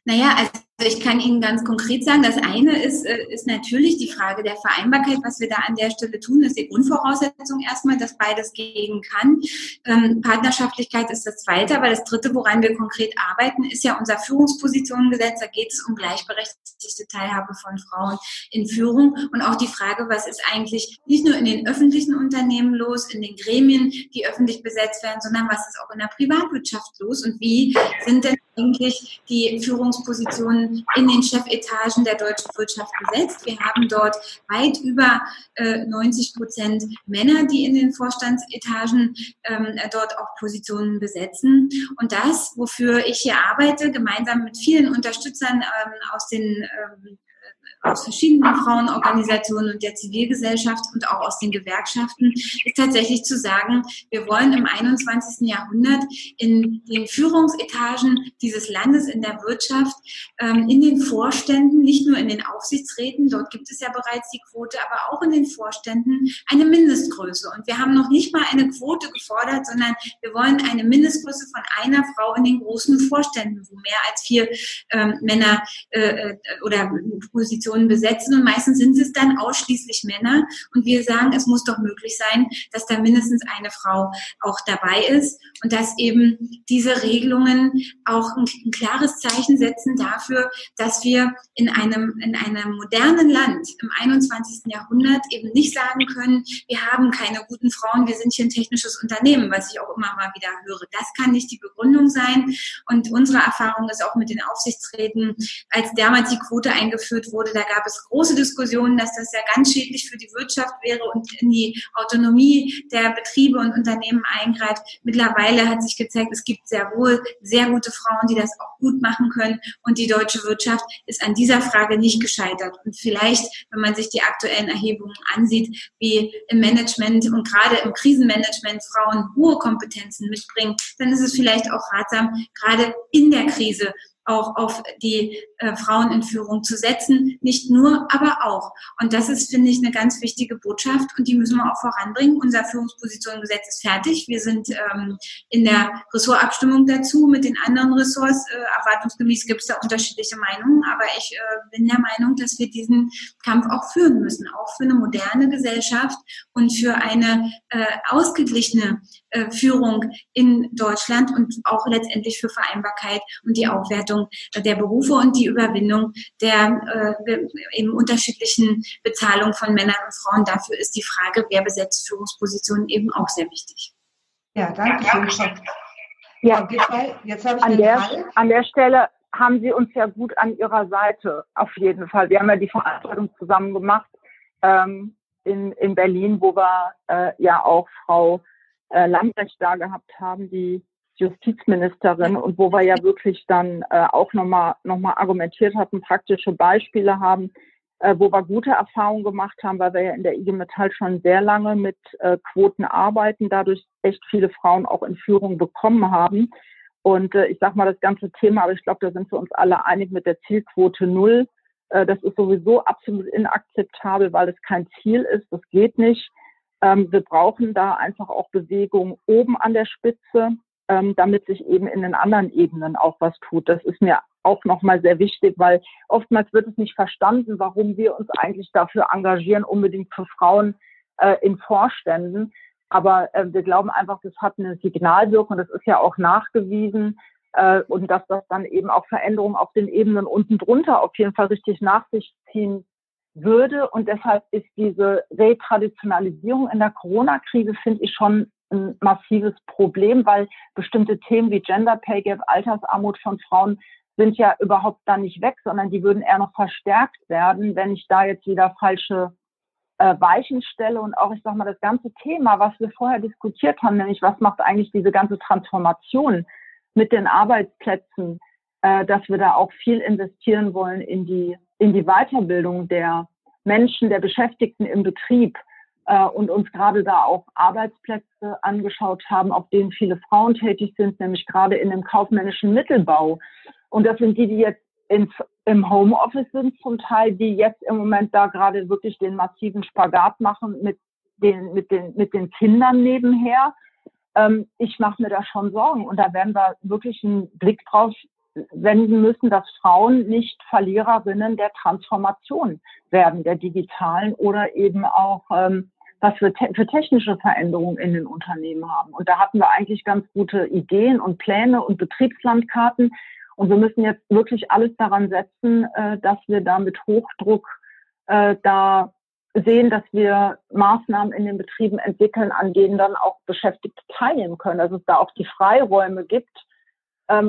[SPEAKER 3] Naja, also ich kann Ihnen ganz konkret sagen, das eine ist, äh, ist natürlich die Frage der Vereinbarkeit. Was wir da an der Stelle tun, ist die Grundvoraussetzung erstmal, dass beides gehen kann. Ähm, Partnerschaftlichkeit ist das zweite, aber das dritte, woran wir konkret arbeiten, ist ja unser Führungspositionengesetz. Da geht es um gleichberechtigte Teilhabe von Frauen in Führung und auch die Frage, was ist eigentlich nicht nur in den öffentlichen Unternehmen los, in den Gremien, die öffentlich besetzt werden, sondern was ist auch in der Privatwirtschaft los und wie sind denn eigentlich die Führungspositionen in den Chefetagen der deutschen Wirtschaft besetzt. Wir haben dort weit über äh, 90 Prozent Männer, die in den Vorstandsetagen ähm, dort auch Positionen besetzen. Und das, wofür ich hier arbeite, gemeinsam mit vielen Unterstützern ähm, aus den ähm, aus verschiedenen Frauenorganisationen und der Zivilgesellschaft und auch aus den Gewerkschaften, ist tatsächlich zu sagen, wir wollen im 21. Jahrhundert in den Führungsetagen dieses Landes, in der Wirtschaft, ähm, in den Vorständen, nicht nur in den Aufsichtsräten, dort gibt es ja bereits die Quote, aber auch in den Vorständen eine Mindestgröße. Und wir haben noch nicht mal eine Quote gefordert, sondern wir wollen eine Mindestgröße von einer Frau in den großen Vorständen, wo mehr als vier ähm, Männer äh, äh oder Positionen Positionen besetzen und meistens sind es dann ausschließlich Männer und wir sagen, es muss doch möglich sein, dass da mindestens eine Frau auch dabei ist und dass eben diese Regelungen auch ein, ein klares Zeichen setzen dafür, dass wir in einem, in einem modernen Land im 21. Jahrhundert eben nicht sagen können, wir haben keine guten Frauen, wir sind hier ein technisches Unternehmen, was ich auch immer mal wieder höre. Das kann nicht die Begründung sein und unsere Erfahrung ist auch mit den Aufsichtsräten, als damals die Quote eingeführt wurde, da gab es große Diskussionen, dass das ja ganz schädlich für die Wirtschaft wäre und in die Autonomie der Betriebe und Unternehmen eingreift. Mittlerweile hat sich gezeigt, es gibt sehr wohl sehr gute Frauen, die das auch gut machen können. Und die deutsche Wirtschaft ist an dieser Frage nicht gescheitert. Und vielleicht, wenn man sich die aktuellen Erhebungen ansieht, wie im Management und gerade im Krisenmanagement Frauen hohe Kompetenzen mitbringen, dann ist es vielleicht auch ratsam, gerade in der Krise auch auf die äh, Frauen in Führung zu setzen. Nicht nur, aber auch. Und das ist, finde ich, eine ganz wichtige Botschaft und die müssen wir auch voranbringen. Unser Führungspositionengesetz ist fertig. Wir sind ähm, in der Ressortabstimmung dazu mit den anderen Ressorts. Äh, erwartungsgemäß gibt es da unterschiedliche Meinungen, aber ich äh, bin der Meinung, dass wir diesen Kampf auch führen müssen, auch für eine moderne Gesellschaft und für eine äh, ausgeglichene Führung in Deutschland und auch letztendlich für Vereinbarkeit und die Aufwertung der Berufe und die Überwindung der äh, eben unterschiedlichen Bezahlung von Männern und Frauen. Dafür ist die Frage, wer besetzt Führungspositionen eben auch sehr wichtig.
[SPEAKER 4] Ja, danke schön. Ja, jetzt habe ich an der, an der Stelle haben Sie uns ja gut an Ihrer Seite, auf jeden Fall. Wir haben ja die Veranstaltung zusammen gemacht ähm, in, in Berlin, wo wir äh, ja auch Frau äh, Lambrecht da gehabt haben, die Justizministerin, und wo wir ja wirklich dann äh, auch nochmal noch mal argumentiert hatten, praktische Beispiele haben, äh, wo wir gute Erfahrungen gemacht haben, weil wir ja in der IG Metall schon sehr lange mit äh, Quoten arbeiten, dadurch echt viele Frauen auch in Führung bekommen haben. Und äh, ich sage mal das ganze Thema, aber ich glaube, da sind wir uns alle einig mit der Zielquote null. Äh, das ist sowieso absolut inakzeptabel, weil es kein Ziel ist. Das geht nicht. Ähm, wir brauchen da einfach auch Bewegung oben an der Spitze, ähm, damit sich eben in den anderen Ebenen auch was tut. Das ist mir auch nochmal sehr wichtig, weil oftmals wird es nicht verstanden, warum wir uns eigentlich dafür engagieren, unbedingt für Frauen äh, in Vorständen. Aber äh, wir glauben einfach, das hat eine Signalwirkung, das ist ja auch nachgewiesen. Äh, und dass das dann eben auch Veränderungen auf den Ebenen unten drunter auf jeden Fall richtig nach sich ziehen würde. Und deshalb ist diese Retraditionalisierung in der Corona-Krise, finde ich, schon ein massives Problem, weil bestimmte Themen wie Gender Pay Gap, Altersarmut von Frauen sind ja überhaupt da nicht weg, sondern die würden eher noch verstärkt werden, wenn ich da jetzt wieder falsche äh, Weichen stelle und auch, ich sag mal, das ganze Thema, was wir vorher diskutiert haben, nämlich was macht eigentlich diese ganze Transformation mit den Arbeitsplätzen, äh, dass wir da auch viel investieren wollen in die, in die Weiterbildung der Menschen, der Beschäftigten im Betrieb äh, und uns gerade da auch Arbeitsplätze angeschaut haben, auf denen viele Frauen tätig sind, nämlich gerade in dem kaufmännischen Mittelbau. Und das sind die, die jetzt ins, im Homeoffice sind zum Teil, die jetzt im Moment da gerade wirklich den massiven Spagat machen mit den, mit den, mit den Kindern nebenher. Ähm, ich mache mir da schon Sorgen und da werden wir wirklich einen Blick drauf wenden müssen, dass Frauen nicht Verliererinnen der Transformation werden, der digitalen oder eben auch ähm, was wir te für technische Veränderungen in den Unternehmen haben. Und da hatten wir eigentlich ganz gute Ideen und Pläne und Betriebslandkarten. Und wir müssen jetzt wirklich alles daran setzen, äh, dass wir da mit Hochdruck äh, da sehen, dass wir Maßnahmen in den Betrieben entwickeln, an denen dann auch Beschäftigte teilnehmen können, dass es da auch die Freiräume gibt,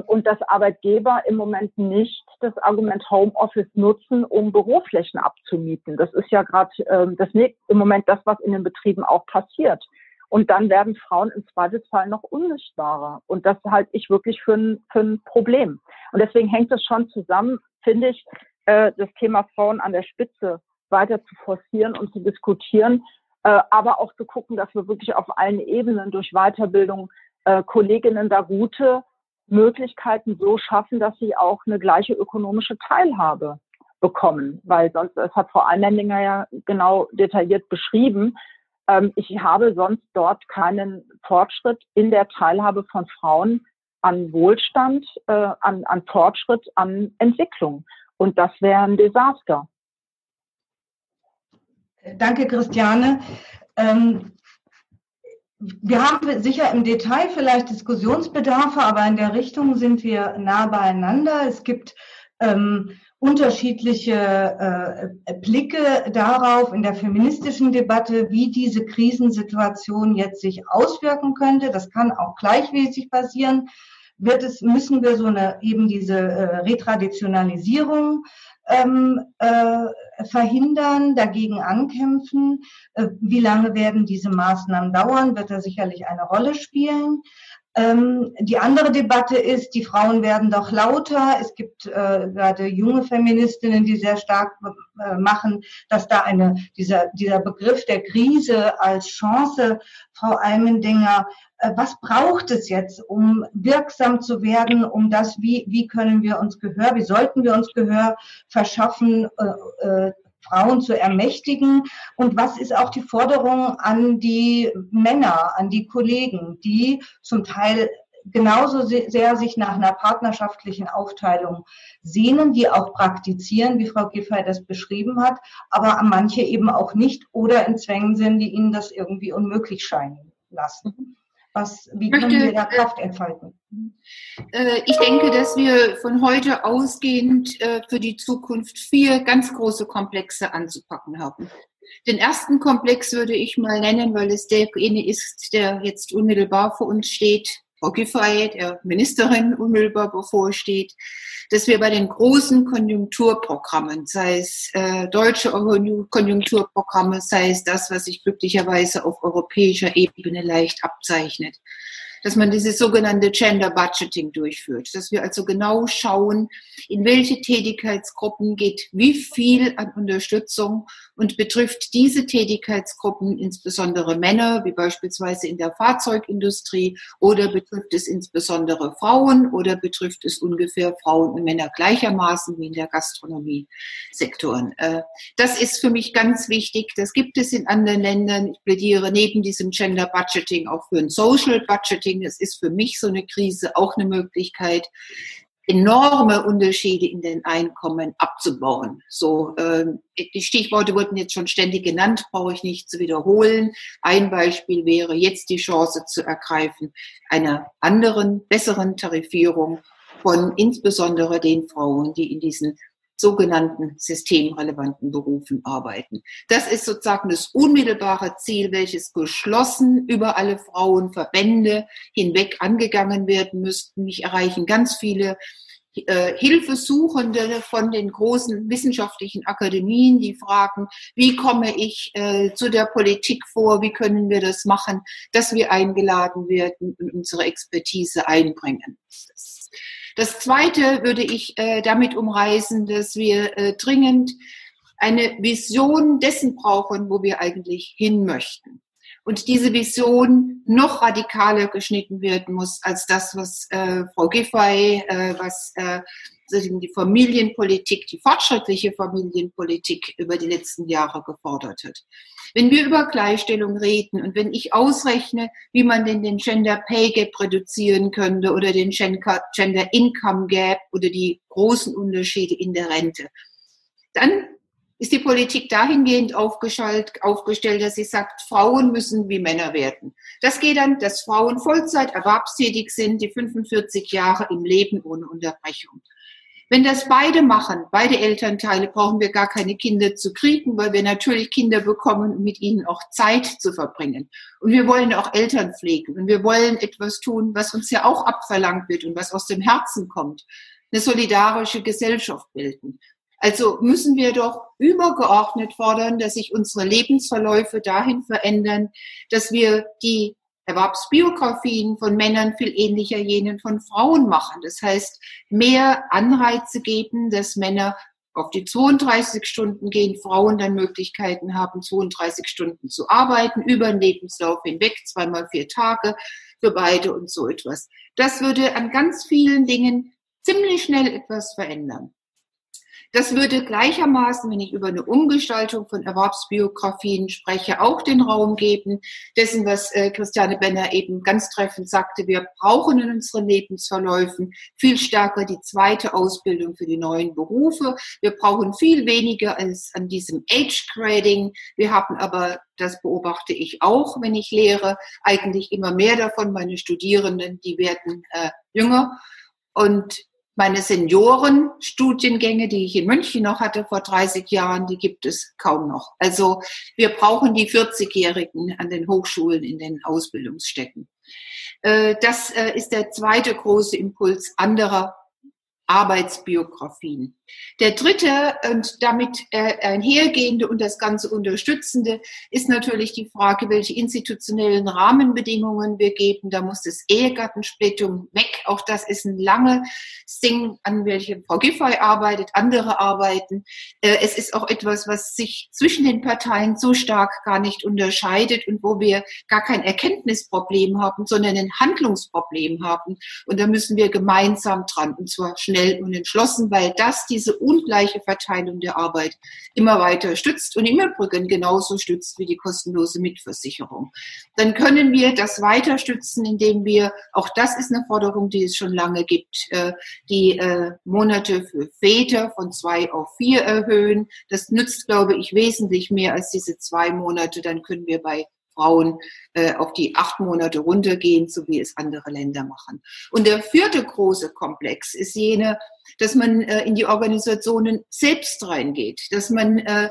[SPEAKER 4] und dass Arbeitgeber im Moment nicht das Argument Homeoffice nutzen, um Büroflächen abzumieten. Das ist ja gerade ähm, das im Moment das, was in den Betrieben auch passiert. Und dann werden Frauen im Zweifelsfall noch unsichtbarer. Und das halte ich wirklich für ein, für ein Problem. Und deswegen hängt es schon zusammen, finde ich, äh, das Thema Frauen an der Spitze weiter zu forcieren und zu diskutieren, äh, aber auch zu gucken, dass wir wirklich auf allen Ebenen durch Weiterbildung äh, Kolleginnen da gute Möglichkeiten so schaffen, dass sie auch eine gleiche ökonomische Teilhabe bekommen. Weil sonst, das hat Frau Einlendinger ja genau detailliert beschrieben, ähm, ich habe sonst dort keinen Fortschritt in der Teilhabe von Frauen an Wohlstand, äh, an, an Fortschritt, an Entwicklung. Und das wäre ein Desaster.
[SPEAKER 1] Danke, Christiane. Ähm, wir haben sicher im Detail vielleicht Diskussionsbedarfe, aber in der Richtung sind wir nah beieinander. Es gibt ähm, unterschiedliche äh, Blicke darauf in der feministischen Debatte, wie diese Krisensituation jetzt sich auswirken könnte. Das kann auch gleichmäßig passieren. Wird es, müssen wir so eine, eben diese äh, Retraditionalisierung ähm, äh, verhindern, dagegen ankämpfen. Äh, wie lange werden diese Maßnahmen dauern, wird da sicherlich eine Rolle spielen. Ähm, die andere Debatte ist, die Frauen werden doch lauter. Es gibt äh, gerade junge Feministinnen, die sehr stark äh, machen, dass da eine, dieser, dieser Begriff der Krise als Chance, Frau Almendinger, äh, was braucht es jetzt, um wirksam zu werden, um das, wie, wie können wir uns Gehör, wie sollten wir uns Gehör verschaffen, äh, äh, Frauen zu ermächtigen? Und was ist auch die Forderung an die Männer, an die Kollegen, die zum Teil genauso sehr sich nach einer partnerschaftlichen Aufteilung sehnen, die auch praktizieren, wie Frau Giffey das beschrieben hat, aber manche eben auch nicht oder in Zwängen sind, die ihnen das irgendwie unmöglich scheinen lassen. Was, wie möchte, können wir da Kraft entfalten?
[SPEAKER 2] Äh, ich denke, dass wir von heute ausgehend äh, für die Zukunft vier ganz große Komplexe anzupacken haben. Den ersten Komplex würde ich mal nennen, weil es derjenige ist, der jetzt unmittelbar vor uns steht, Frau der Ministerin, unmittelbar bevorsteht, dass wir bei den großen Konjunkturprogrammen, sei es äh, deutsche Konjunkturprogramme, sei es das, was sich glücklicherweise auf europäischer Ebene leicht abzeichnet, dass man dieses sogenannte Gender Budgeting durchführt, dass wir also genau schauen, in welche Tätigkeitsgruppen geht wie viel an Unterstützung und betrifft diese Tätigkeitsgruppen insbesondere Männer, wie beispielsweise in der Fahrzeugindustrie, oder betrifft es insbesondere Frauen oder betrifft es ungefähr Frauen und Männer gleichermaßen wie in der Gastronomie-Sektoren. Äh, das ist für mich ganz wichtig. Das gibt es in anderen Ländern. Ich plädiere neben diesem Gender Budgeting auch für ein Social Budgeting Marketing. Es ist für mich so eine Krise auch eine Möglichkeit, enorme Unterschiede in den Einkommen abzubauen. So, äh, die Stichworte wurden jetzt schon ständig genannt, brauche ich nicht zu wiederholen. Ein Beispiel wäre jetzt die Chance zu ergreifen einer anderen, besseren Tarifierung von insbesondere den Frauen, die in diesen sogenannten systemrelevanten Berufen arbeiten. Das ist sozusagen das unmittelbare Ziel, welches geschlossen über alle Frauenverbände hinweg angegangen werden müssten. Mich erreichen ganz viele äh, Hilfesuchende von den großen wissenschaftlichen Akademien, die fragen, wie komme ich äh, zu der Politik vor, wie können wir das machen, dass wir eingeladen werden und unsere Expertise einbringen. Das Zweite würde ich äh, damit umreißen, dass wir äh, dringend eine Vision dessen brauchen, wo wir eigentlich hin möchten. Und diese Vision noch radikaler geschnitten werden muss als das, was äh, Frau Giffey, äh, was äh, die Familienpolitik, die fortschrittliche Familienpolitik über die letzten Jahre gefordert hat. Wenn wir über Gleichstellung reden und wenn ich ausrechne, wie man denn den Gender Pay Gap reduzieren könnte oder den Gender Income Gap oder die großen Unterschiede in der Rente, dann ist die Politik dahingehend aufgestellt, dass sie sagt, Frauen müssen wie Männer werden. Das geht dann, dass Frauen Vollzeit erwerbstätig sind, die 45 Jahre im Leben ohne Unterbrechung. Wenn das beide machen, beide Elternteile, brauchen wir gar keine Kinder zu kriegen, weil wir natürlich Kinder bekommen, um mit ihnen auch Zeit zu verbringen. Und wir wollen auch Eltern pflegen und wir wollen etwas tun, was uns ja auch abverlangt wird und was aus dem Herzen kommt. Eine solidarische Gesellschaft bilden. Also müssen wir doch übergeordnet fordern, dass sich unsere Lebensverläufe dahin verändern, dass wir die Erwerbsbiografien von Männern viel ähnlicher jenen von Frauen machen. Das heißt, mehr Anreize geben, dass Männer auf die 32 Stunden gehen, Frauen dann Möglichkeiten haben, 32 Stunden zu arbeiten, über den Lebenslauf hinweg, zweimal vier Tage für beide und so etwas. Das würde an ganz vielen Dingen ziemlich schnell etwas verändern. Das würde gleichermaßen, wenn ich über eine Umgestaltung von Erwerbsbiografien spreche, auch den Raum geben, dessen, was äh, Christiane Benner eben ganz treffend sagte, wir brauchen in unseren Lebensverläufen viel stärker die zweite Ausbildung für die neuen Berufe. Wir brauchen viel weniger als an diesem Age-Grading. Wir haben aber das beobachte ich auch, wenn ich lehre, eigentlich immer mehr davon. Meine Studierenden, die werden äh, jünger. Und meine Seniorenstudiengänge, die ich in München noch hatte vor 30 Jahren, die gibt es kaum noch. Also wir brauchen die 40-Jährigen an den Hochschulen in den Ausbildungsstätten. Äh, das äh, ist der zweite große Impuls anderer Arbeitsbiografien. Der dritte und damit äh, einhergehende und das Ganze unterstützende ist natürlich die Frage, welche institutionellen Rahmenbedingungen wir geben. Da muss das Ehegattensplittung weg. Auch das ist ein langes Ding, an welchem Frau Giffey arbeitet, andere arbeiten. Äh, es ist auch etwas, was sich zwischen den Parteien so stark gar nicht unterscheidet und wo wir gar kein Erkenntnisproblem haben, sondern ein Handlungsproblem haben. Und da müssen wir gemeinsam dran, und zwar schnell und entschlossen, weil das die diese ungleiche Verteilung der Arbeit immer weiter stützt und im Übrigen genauso stützt wie die kostenlose Mitversicherung. Dann können wir das weiter stützen, indem wir, auch das ist eine Forderung, die es schon lange gibt, äh, die äh, Monate für Väter von zwei auf vier erhöhen. Das nützt, glaube ich, wesentlich mehr als diese zwei Monate. Dann können wir bei Frauen äh, auf die acht Monate runtergehen, so wie es andere Länder machen. Und der vierte große Komplex ist jene, dass man äh, in die Organisationen selbst reingeht, dass man äh,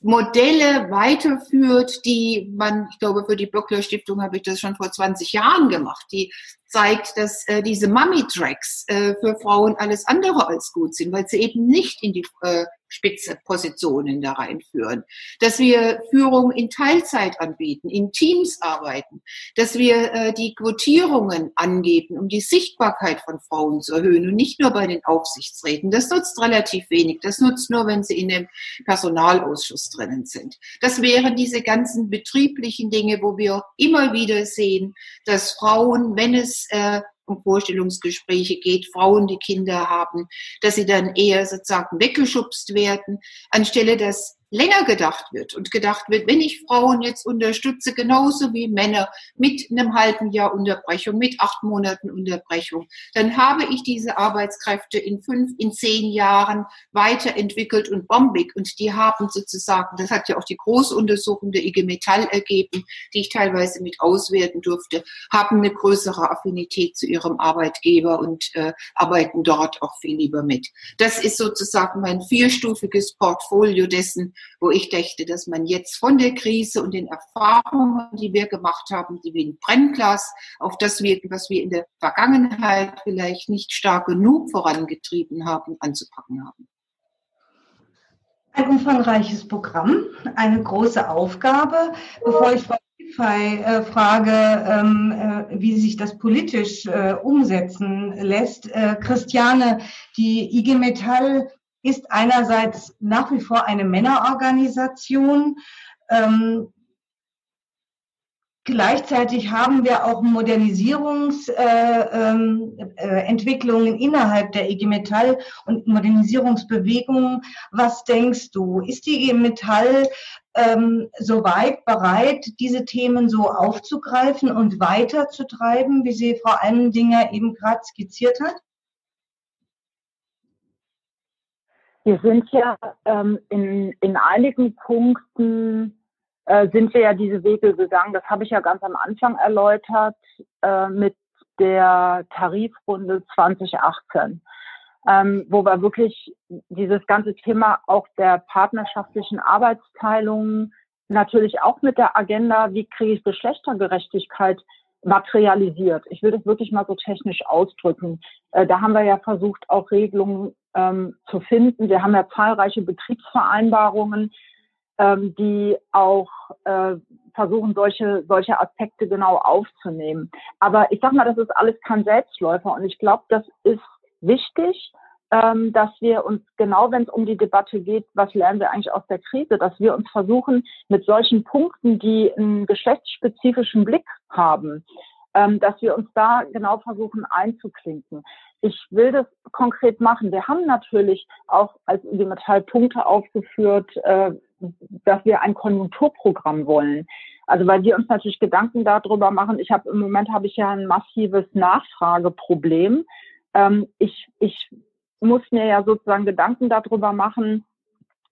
[SPEAKER 2] Modelle weiterführt, die man, ich glaube, für die Böckler Stiftung habe ich das schon vor 20 Jahren gemacht, die zeigt, dass äh, diese Mummy-Tracks äh, für Frauen alles andere als gut sind, weil sie eben nicht in die äh, Spitzepositionen da reinführen, dass wir Führung in Teilzeit anbieten, in Teams arbeiten, dass wir äh, die Quotierungen angeben, um die Sichtbarkeit von Frauen zu erhöhen und nicht nur bei den Aufsichtsräten. Das nutzt relativ wenig. Das nutzt nur, wenn sie in dem Personalausschuss drinnen sind. Das wären diese ganzen betrieblichen Dinge, wo wir immer wieder sehen, dass Frauen, wenn es äh, um Vorstellungsgespräche geht, Frauen, die Kinder haben, dass sie dann eher sozusagen weggeschubst werden, anstelle dass länger gedacht wird und gedacht wird, wenn ich Frauen jetzt unterstütze, genauso wie Männer mit einem halben Jahr Unterbrechung, mit acht Monaten Unterbrechung, dann habe ich diese Arbeitskräfte in fünf, in zehn Jahren weiterentwickelt und bombig und die haben sozusagen, das hat ja auch die Großuntersuchung der IG Metall ergeben, die ich teilweise mit auswerten durfte, haben eine größere Affinität zu ihrem Arbeitgeber und äh, arbeiten dort auch viel lieber mit. Das ist sozusagen mein vierstufiges Portfolio dessen, wo ich dachte, dass man jetzt von der Krise und den Erfahrungen, die wir gemacht haben, die wie ein Brennglas auf das wirken, was wir in der Vergangenheit vielleicht nicht stark genug vorangetrieben haben, anzupacken haben.
[SPEAKER 1] Ein umfangreiches Programm, eine große Aufgabe. Bevor ich Frau Frage, ähm, äh, wie sich das politisch äh, umsetzen lässt. Äh, Christiane, die IG Metall ist einerseits nach wie vor eine Männerorganisation. Ähm, Gleichzeitig haben wir auch Modernisierungsentwicklungen äh, ähm, äh, innerhalb der IG Metall und Modernisierungsbewegungen. Was denkst du? Ist die IG Metall ähm, soweit bereit, diese Themen so aufzugreifen und weiterzutreiben, wie sie Frau Almendinger eben gerade skizziert hat?
[SPEAKER 4] Wir sind ja ähm, in, in einigen Punkten äh, sind wir ja diese Wege gegangen. Das habe ich ja ganz am Anfang erläutert äh, mit der Tarifrunde 2018, ähm, wo wir wirklich dieses ganze Thema auch der partnerschaftlichen Arbeitsteilung natürlich auch mit der Agenda, wie kriege ich Geschlechtergerechtigkeit materialisiert. Ich will das wirklich mal so technisch ausdrücken. Äh, da haben wir ja versucht, auch Regelungen ähm, zu finden. Wir haben ja zahlreiche Betriebsvereinbarungen, ähm, die auch äh, versuchen, solche, solche Aspekte genau aufzunehmen. Aber ich sag mal, das ist alles kein Selbstläufer und ich glaube, das ist wichtig, ähm, dass wir uns genau, wenn es um die Debatte geht, was lernen wir eigentlich aus der Krise, dass wir uns versuchen, mit solchen Punkten, die einen geschlechtsspezifischen Blick haben, ähm, dass wir uns da genau versuchen einzuklinken. Ich will das konkret machen. Wir haben natürlich auch als IG Metall Punkte aufgeführt, äh, dass wir ein Konjunkturprogramm wollen. Also weil wir uns natürlich Gedanken darüber machen. Ich habe im Moment habe ich ja ein massives Nachfrageproblem. Ähm, ich, ich muss mir ja sozusagen Gedanken darüber machen,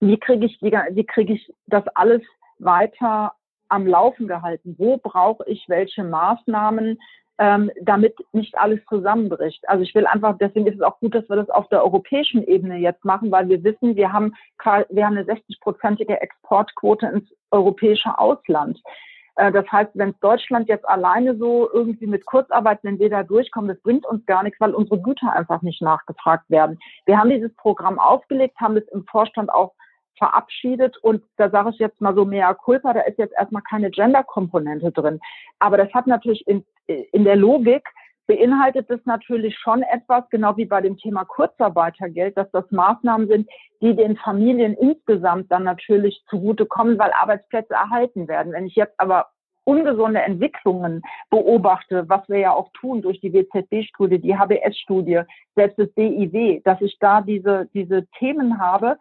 [SPEAKER 4] wie kriege ich, wie kriege ich das alles weiter am Laufen gehalten? Wo brauche ich welche Maßnahmen? Ähm, damit nicht alles zusammenbricht. Also ich will einfach, deswegen ist es auch gut, dass wir das auf der europäischen Ebene jetzt machen, weil wir wissen, wir haben, wir haben eine 60-prozentige Exportquote ins europäische Ausland. Äh, das heißt, wenn Deutschland jetzt alleine so irgendwie mit Kurzarbeit, wenn wir da durchkommen, das bringt uns gar nichts, weil unsere Güter einfach nicht nachgefragt werden. Wir haben dieses Programm aufgelegt, haben es im Vorstand auch verabschiedet und da sage ich jetzt mal so mehr Culpa, da ist jetzt erstmal keine Gender-Komponente drin. Aber das hat natürlich in, in der Logik beinhaltet es natürlich schon etwas, genau wie bei dem Thema Kurzarbeitergeld, dass das Maßnahmen sind, die den Familien insgesamt dann natürlich zugutekommen, weil Arbeitsplätze erhalten werden. Wenn ich jetzt aber ungesunde Entwicklungen beobachte, was wir ja auch tun durch die WZB-Studie, die HBS-Studie, selbst das DIW, dass ich da diese, diese Themen habe,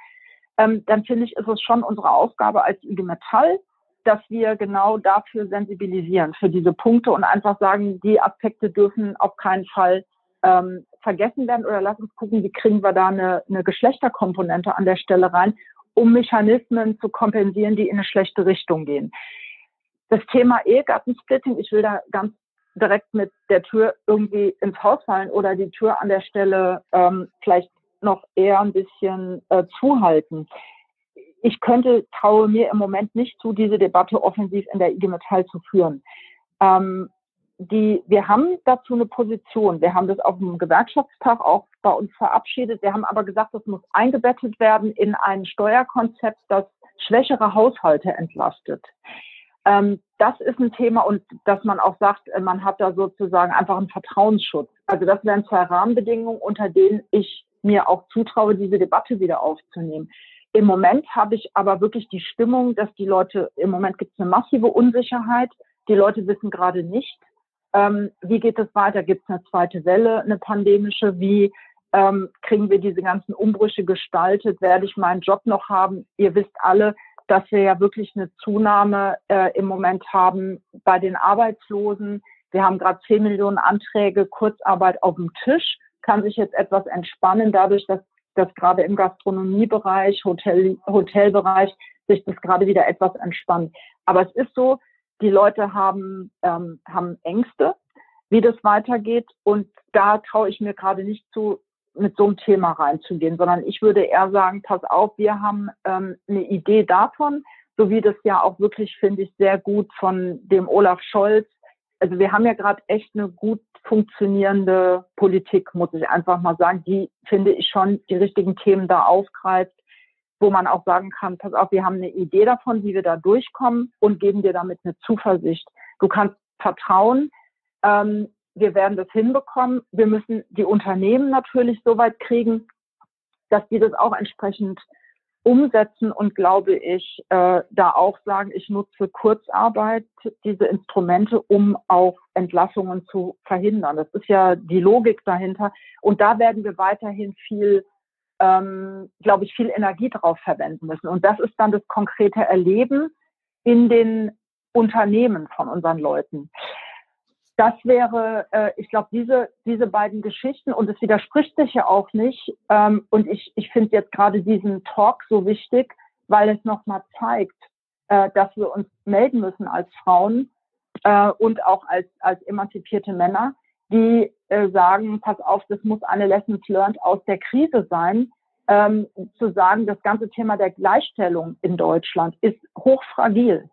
[SPEAKER 4] ähm, dann finde ich, ist es schon unsere Aufgabe als IG Metall, dass wir genau dafür sensibilisieren, für diese Punkte und einfach sagen, die Aspekte dürfen auf keinen Fall ähm, vergessen werden oder lass uns gucken, wie kriegen wir da eine, eine Geschlechterkomponente an der Stelle rein, um Mechanismen zu kompensieren, die in eine schlechte Richtung gehen. Das Thema Ehegattensplitting, ich will da ganz direkt mit der Tür irgendwie ins Haus fallen oder die Tür an der Stelle ähm, vielleicht noch eher ein bisschen äh, zuhalten. Ich könnte, traue mir im Moment nicht zu, diese Debatte offensiv in der IG Metall zu führen. Ähm, die, wir haben dazu eine Position. Wir haben das auf dem Gewerkschaftstag auch bei uns verabschiedet. Wir haben aber gesagt, das muss eingebettet werden in ein Steuerkonzept, das schwächere Haushalte entlastet. Ähm, das ist ein Thema und dass man auch sagt, man hat da sozusagen einfach einen Vertrauensschutz. Also das wären zwei Rahmenbedingungen, unter denen ich mir auch zutraue, diese Debatte wieder aufzunehmen. Im Moment habe ich aber wirklich die Stimmung, dass die Leute, im Moment gibt es eine massive Unsicherheit. Die Leute wissen gerade nicht, ähm, wie geht es weiter? Gibt es eine zweite Welle, eine pandemische? Wie ähm, kriegen wir diese ganzen Umbrüche gestaltet? Werde ich meinen Job noch haben? Ihr wisst alle, dass wir ja wirklich eine Zunahme äh, im Moment haben bei den Arbeitslosen. Wir haben gerade 10 Millionen Anträge Kurzarbeit auf dem Tisch kann sich jetzt etwas entspannen, dadurch, dass dass gerade im Gastronomiebereich, Hotel, Hotelbereich sich das gerade wieder etwas entspannt. Aber es ist so, die Leute haben, ähm, haben Ängste, wie das weitergeht. Und da traue ich mir gerade nicht zu, mit so einem Thema reinzugehen, sondern ich würde eher sagen, pass auf, wir haben ähm, eine Idee davon, so wie das ja auch wirklich, finde ich, sehr gut von dem Olaf Scholz. Also wir haben ja gerade echt eine gut funktionierende Politik, muss ich einfach mal sagen, die finde ich schon die richtigen Themen da aufgreift. wo man auch sagen kann, pass auf, wir haben eine Idee davon, wie wir da durchkommen und geben dir damit eine Zuversicht. Du kannst vertrauen, ähm, wir werden das hinbekommen. Wir müssen die Unternehmen natürlich so weit kriegen, dass die das auch entsprechend umsetzen und glaube ich, äh, da auch sagen, ich nutze Kurzarbeit, diese Instrumente, um auch Entlassungen zu verhindern. Das ist ja die Logik dahinter. Und da werden wir weiterhin viel, ähm, glaube ich, viel Energie drauf verwenden müssen. Und das ist dann das konkrete Erleben in den Unternehmen von unseren Leuten das wäre, äh, ich glaube, diese, diese beiden Geschichten, und es widerspricht sich ja auch nicht, ähm, und ich, ich finde jetzt gerade diesen Talk so wichtig, weil es nochmal zeigt, äh, dass wir uns melden müssen als Frauen äh, und auch als, als emanzipierte Männer, die äh, sagen, pass auf, das muss eine Lessons learned aus der Krise sein, ähm, zu sagen, das ganze Thema der Gleichstellung in Deutschland ist hochfragil.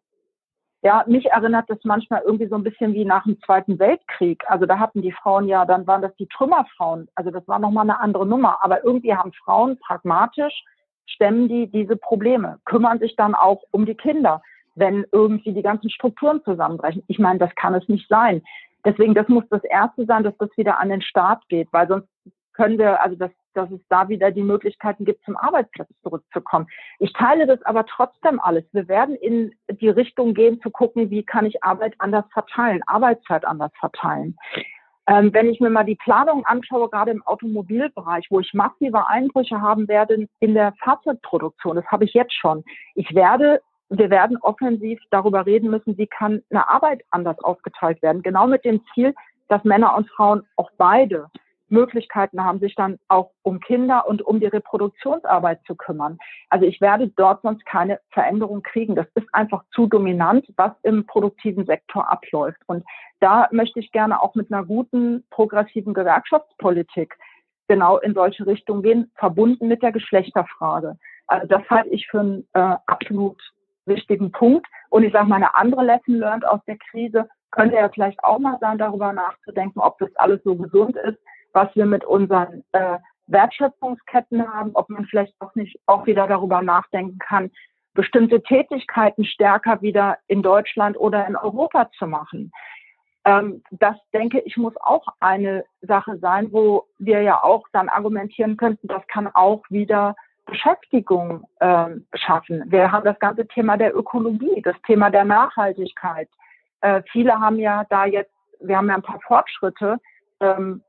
[SPEAKER 4] Ja, mich erinnert das manchmal irgendwie so ein bisschen wie nach dem Zweiten Weltkrieg. Also da hatten die Frauen ja, dann waren das die Trümmerfrauen. Also das war nochmal eine andere Nummer. Aber irgendwie haben Frauen pragmatisch, stemmen die diese Probleme, kümmern sich dann auch um die Kinder, wenn irgendwie die ganzen Strukturen zusammenbrechen. Ich meine, das kann es nicht sein. Deswegen, das muss das Erste sein, dass das wieder an den Staat geht, weil sonst können wir, also das dass es da wieder die Möglichkeiten gibt, zum Arbeitsplatz zurückzukommen. Ich teile das aber trotzdem alles. Wir werden in die Richtung gehen, zu gucken, wie kann ich Arbeit anders verteilen, Arbeitszeit anders verteilen. Ähm, wenn ich mir mal die Planung anschaue, gerade im Automobilbereich, wo ich massive Einbrüche haben werde in der Fahrzeugproduktion, das habe ich jetzt schon. Ich werde wir werden offensiv darüber reden müssen, wie kann eine Arbeit anders aufgeteilt werden. Genau mit dem Ziel, dass Männer und Frauen auch beide Möglichkeiten haben, sich dann auch um Kinder und um die Reproduktionsarbeit zu kümmern. Also ich werde dort sonst keine Veränderung kriegen. Das ist einfach zu dominant, was im produktiven Sektor abläuft. Und da möchte ich gerne auch mit einer guten progressiven Gewerkschaftspolitik genau in solche Richtungen gehen, verbunden mit der Geschlechterfrage. Also das halte ich für einen äh, absolut wichtigen Punkt. Und ich sage mal, eine andere Lesson learned aus der Krise könnte ja vielleicht auch mal sein, darüber nachzudenken, ob das alles so gesund ist, was wir mit unseren äh, Wertschöpfungsketten haben, ob man vielleicht auch nicht auch wieder darüber nachdenken kann, bestimmte Tätigkeiten stärker wieder in Deutschland oder in Europa zu machen. Ähm, das denke ich muss auch eine Sache sein, wo wir ja auch dann argumentieren könnten, das kann auch wieder Beschäftigung ähm, schaffen. Wir haben das ganze Thema der Ökologie, das Thema der Nachhaltigkeit. Äh, viele haben ja da jetzt, wir haben ja ein paar Fortschritte ähm,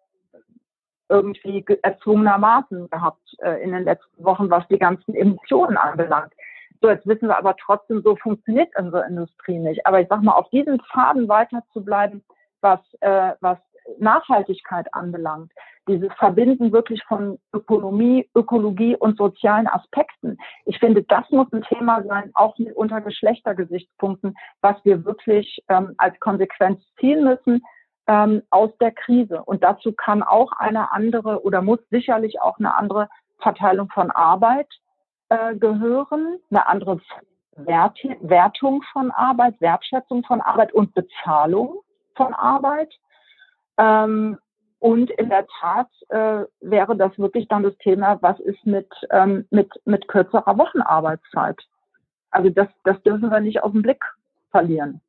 [SPEAKER 4] irgendwie erzwungenermaßen gehabt äh, in den letzten Wochen, was die ganzen Emissionen anbelangt. So, jetzt wissen wir aber trotzdem, so funktioniert unsere Industrie nicht. Aber ich sag mal, auf diesen Pfaden weiter zu bleiben, was, äh, was Nachhaltigkeit anbelangt, dieses Verbinden wirklich von Ökonomie, Ökologie und sozialen Aspekten. Ich finde, das muss ein Thema sein, auch unter Geschlechtergesichtspunkten, was wir wirklich ähm, als Konsequenz ziehen müssen, ähm, aus der Krise. Und dazu kann auch eine andere oder muss sicherlich auch eine andere Verteilung von Arbeit äh, gehören, eine andere Wert Wertung von Arbeit, Wertschätzung von Arbeit und Bezahlung von Arbeit. Ähm, und in der Tat äh, wäre das wirklich dann das Thema, was ist mit, ähm, mit, mit kürzerer Wochenarbeitszeit? Also das, das dürfen wir nicht aus dem Blick verlieren.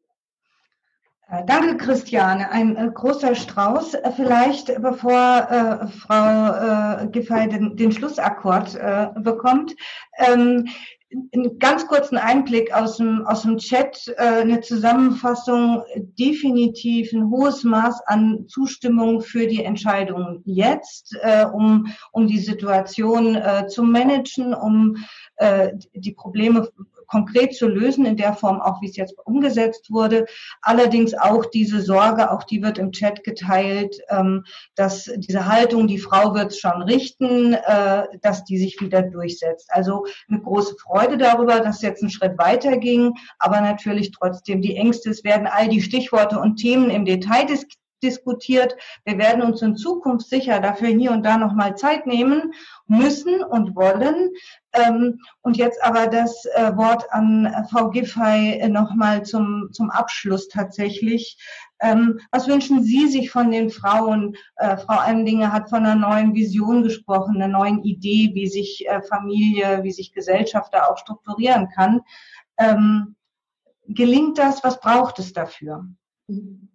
[SPEAKER 1] Äh, danke, Christiane. Ein äh, großer Strauß. Äh, vielleicht, bevor äh, Frau äh, Giffey den, den Schlussakkord äh, bekommt, ähm, einen ganz kurzen Einblick aus dem, aus dem Chat, äh, eine Zusammenfassung, definitiv ein hohes Maß an Zustimmung für die Entscheidung jetzt, äh, um, um die Situation äh, zu managen, um äh, die Probleme konkret zu lösen, in der Form auch, wie es jetzt umgesetzt wurde. Allerdings auch diese Sorge, auch die wird im Chat geteilt, ähm, dass diese Haltung, die Frau wird es schon richten, äh, dass die sich wieder durchsetzt. Also eine große Freude darüber, dass jetzt ein Schritt weiter ging, aber natürlich trotzdem die Ängste. Es werden all die Stichworte und Themen im Detail diskutiert diskutiert. Wir werden uns in Zukunft sicher dafür hier und da nochmal Zeit nehmen müssen und wollen. Ähm, und jetzt aber das äh, Wort an äh, Frau Giffey äh, nochmal zum, zum Abschluss tatsächlich. Ähm, was wünschen Sie sich von den Frauen? Äh, Frau Almdinger hat von einer neuen Vision gesprochen, einer neuen Idee, wie sich äh, Familie, wie sich Gesellschaft da auch strukturieren kann. Ähm, gelingt das? Was braucht es dafür?
[SPEAKER 3] Mhm.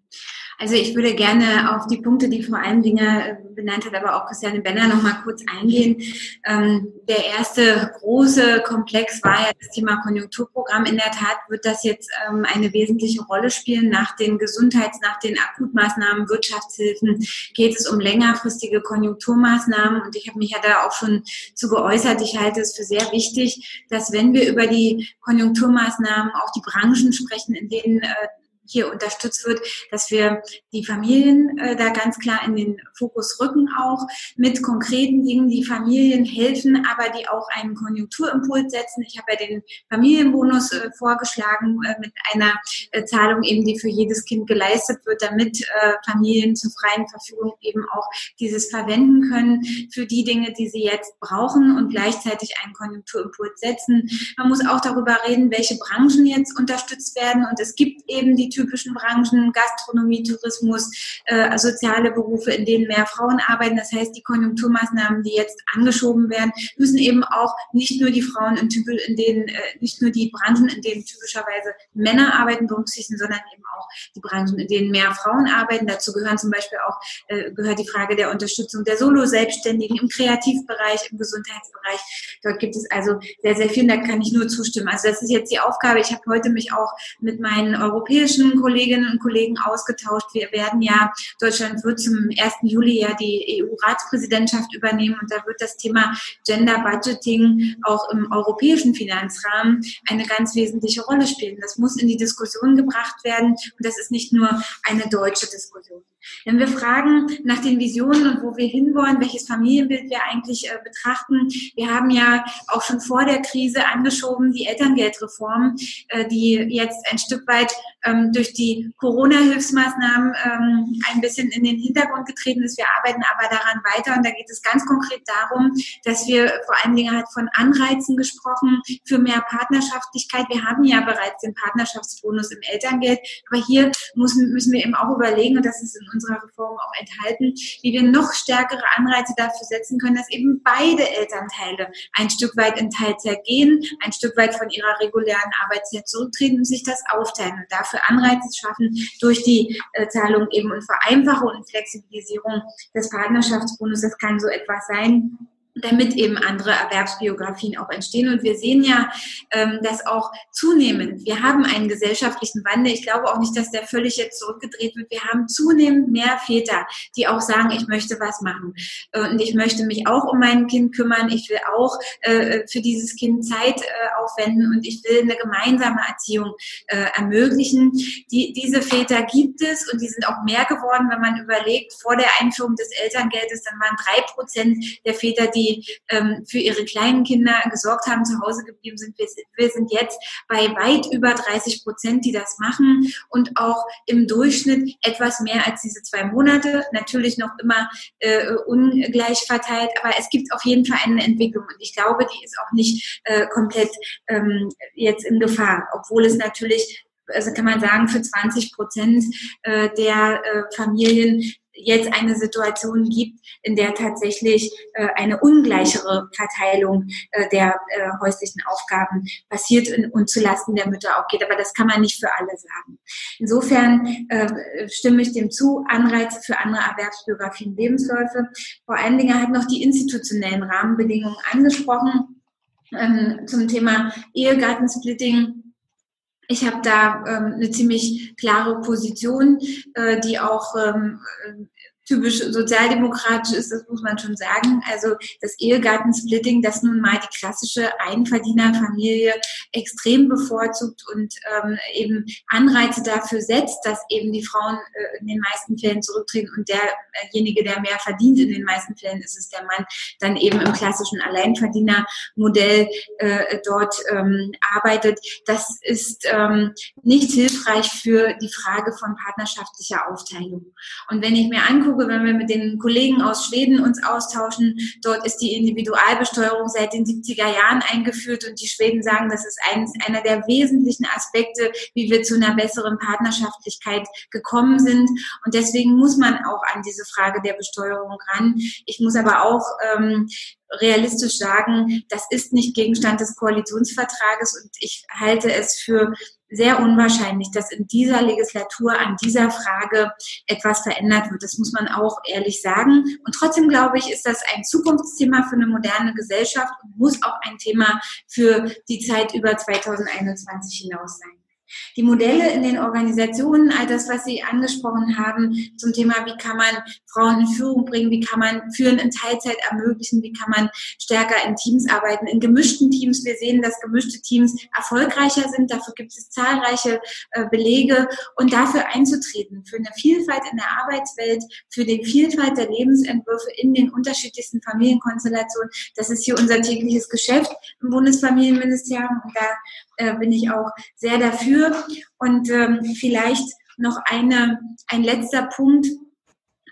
[SPEAKER 3] Also ich würde gerne auf die Punkte, die Frau Almdinger äh, benannt hat, aber auch Christiane Benner noch mal kurz eingehen. Ähm, der erste große Komplex war ja das Thema Konjunkturprogramm. In der Tat wird das jetzt ähm, eine wesentliche Rolle spielen. Nach den Gesundheits-, nach den Akutmaßnahmen, Wirtschaftshilfen geht es um längerfristige Konjunkturmaßnahmen. Und ich habe mich ja da auch schon zu geäußert. Ich halte es für sehr wichtig, dass wenn wir über die Konjunkturmaßnahmen auch die Branchen sprechen, in denen äh, hier unterstützt wird, dass wir die Familien äh, da ganz klar in den Fokus rücken, auch mit konkreten Dingen, die Familien helfen, aber die auch einen Konjunkturimpuls setzen. Ich habe ja den Familienbonus äh, vorgeschlagen äh, mit einer äh, Zahlung eben, die für jedes Kind geleistet wird, damit äh, Familien zur freien Verfügung eben auch dieses verwenden können für die Dinge, die sie jetzt brauchen und gleichzeitig einen Konjunkturimpuls setzen. Man muss auch darüber reden, welche Branchen jetzt unterstützt werden und es gibt eben die typischen Branchen, Gastronomie, Tourismus, äh, soziale Berufe, in denen mehr Frauen arbeiten. Das heißt, die Konjunkturmaßnahmen, die jetzt angeschoben werden, müssen eben auch nicht nur die Frauen in, typisch, in denen, äh, nicht nur die Branchen, in denen typischerweise Männer arbeiten, berücksichtigen, sondern eben auch die Branchen, in denen mehr Frauen arbeiten. Dazu gehören zum Beispiel auch, äh, gehört die Frage der Unterstützung der Solo-Selbstständigen im Kreativbereich, im Gesundheitsbereich. Dort gibt es also sehr, sehr viel, da kann ich nur zustimmen. Also das ist jetzt die Aufgabe. Ich habe heute mich auch mit meinen europäischen deutschen Kolleginnen und Kollegen ausgetauscht. Wir werden ja, Deutschland wird zum 1. Juli ja die EU-Ratspräsidentschaft übernehmen und da wird das Thema Gender Budgeting auch im europäischen Finanzrahmen eine ganz wesentliche Rolle spielen. Das muss in die Diskussion gebracht werden und das ist nicht nur eine deutsche Diskussion. Wenn wir fragen nach den Visionen und wo wir hinwollen, welches Familienbild wir eigentlich äh, betrachten, wir haben ja auch schon vor der Krise angeschoben die Elterngeldreform, äh, die jetzt ein Stück weit ähm, durch die Corona-Hilfsmaßnahmen ähm, ein bisschen in den Hintergrund getreten ist. Wir arbeiten aber daran weiter und da geht es ganz konkret darum, dass wir vor allen Dingen halt von Anreizen gesprochen für mehr Partnerschaftlichkeit. Wir haben ja bereits den Partnerschaftsbonus im Elterngeld, aber hier müssen, müssen wir eben auch überlegen, und das ist in unserer Reform auch enthalten, wie wir noch stärkere Anreize dafür setzen können, dass eben beide Elternteile ein Stück weit in Teilzeit gehen, ein Stück weit von ihrer regulären Arbeitszeit zurücktreten und sich das aufteilen und dafür Anreize schaffen durch die äh, Zahlung eben und Vereinfachung und Flexibilisierung des Partnerschaftsbonus. Das kann so etwas sein damit eben andere Erwerbsbiografien auch entstehen. Und wir sehen ja ähm, dass auch zunehmend. Wir haben einen gesellschaftlichen Wandel. Ich glaube auch nicht, dass der völlig jetzt zurückgedreht wird. Wir haben zunehmend mehr Väter, die auch sagen, ich möchte was machen. Äh, und ich möchte mich auch um mein Kind kümmern. Ich will auch äh, für dieses Kind Zeit äh, aufwenden und ich will eine gemeinsame Erziehung ermöglichen. Die, diese Väter gibt es und die sind auch mehr geworden, wenn man überlegt, vor der Einführung des Elterngeldes, dann waren drei Prozent der Väter, die die ähm, für ihre kleinen Kinder gesorgt haben, zu Hause geblieben sind. Wir, wir sind jetzt bei weit über 30 Prozent, die das machen und auch im Durchschnitt etwas mehr als diese zwei Monate. Natürlich noch immer äh, ungleich verteilt, aber es gibt auf jeden Fall eine Entwicklung und ich glaube, die ist auch nicht äh, komplett ähm, jetzt in Gefahr, obwohl es natürlich also kann man sagen, für 20 Prozent äh, der äh, Familien jetzt eine Situation gibt, in der tatsächlich äh, eine ungleichere Verteilung äh, der äh, häuslichen Aufgaben passiert und, zulasten der Mütter auch geht. Aber das kann man nicht für alle sagen. Insofern äh, stimme ich dem zu, Anreize für andere Erwerbsbiografien, Lebensläufe. Vor allen Dingen hat noch die institutionellen Rahmenbedingungen angesprochen ähm, zum Thema Ehegattensplitting ich habe da ähm, eine ziemlich klare Position, äh, die auch ähm, typisch sozialdemokratisch ist, das muss man schon sagen. Also das Ehegattensplitting, das nun mal die klassische Einverdienerfamilie extrem bevorzugt und ähm, eben Anreize dafür setzt, dass eben die Frauen äh, in den meisten Fällen zurücktreten und derjenige, der mehr verdient, in den meisten Fällen ist es der Mann, dann eben im klassischen Alleinverdienermodell äh, dort ähm, arbeitet. Das ist ähm, nicht hilfreich für die Frage von partnerschaftlicher Aufteilung. Und wenn ich mir angucke, gucke, wenn wir mit den Kollegen aus Schweden uns austauschen, dort ist die Individualbesteuerung seit den 70er Jahren eingeführt und die Schweden sagen, das ist eines, einer der wesentlichen Aspekte, wie wir zu einer besseren Partnerschaftlichkeit gekommen sind. Und deswegen muss man auch an diese Frage der Besteuerung ran. Ich muss aber auch ähm, realistisch sagen, das ist nicht Gegenstand des Koalitionsvertrages und ich halte es für sehr unwahrscheinlich, dass in dieser Legislatur an dieser Frage etwas verändert wird. Das muss man auch ehrlich sagen. Und trotzdem glaube ich, ist das ein Zukunftsthema für eine moderne Gesellschaft und muss auch ein Thema für die Zeit über 2021 hinaus sein. Die Modelle in den Organisationen, all das, was Sie angesprochen haben zum Thema, wie kann man Frauen in Führung bringen, wie kann man Führen in Teilzeit ermöglichen, wie kann man stärker in Teams arbeiten, in gemischten Teams. Wir sehen, dass gemischte Teams erfolgreicher sind. Dafür gibt es zahlreiche äh, Belege und dafür einzutreten, für eine Vielfalt in der Arbeitswelt, für die Vielfalt der Lebensentwürfe in den unterschiedlichsten Familienkonstellationen. Das ist hier unser tägliches Geschäft im Bundesfamilienministerium und da äh, bin ich auch sehr dafür. Und ähm, vielleicht noch eine, ein letzter Punkt,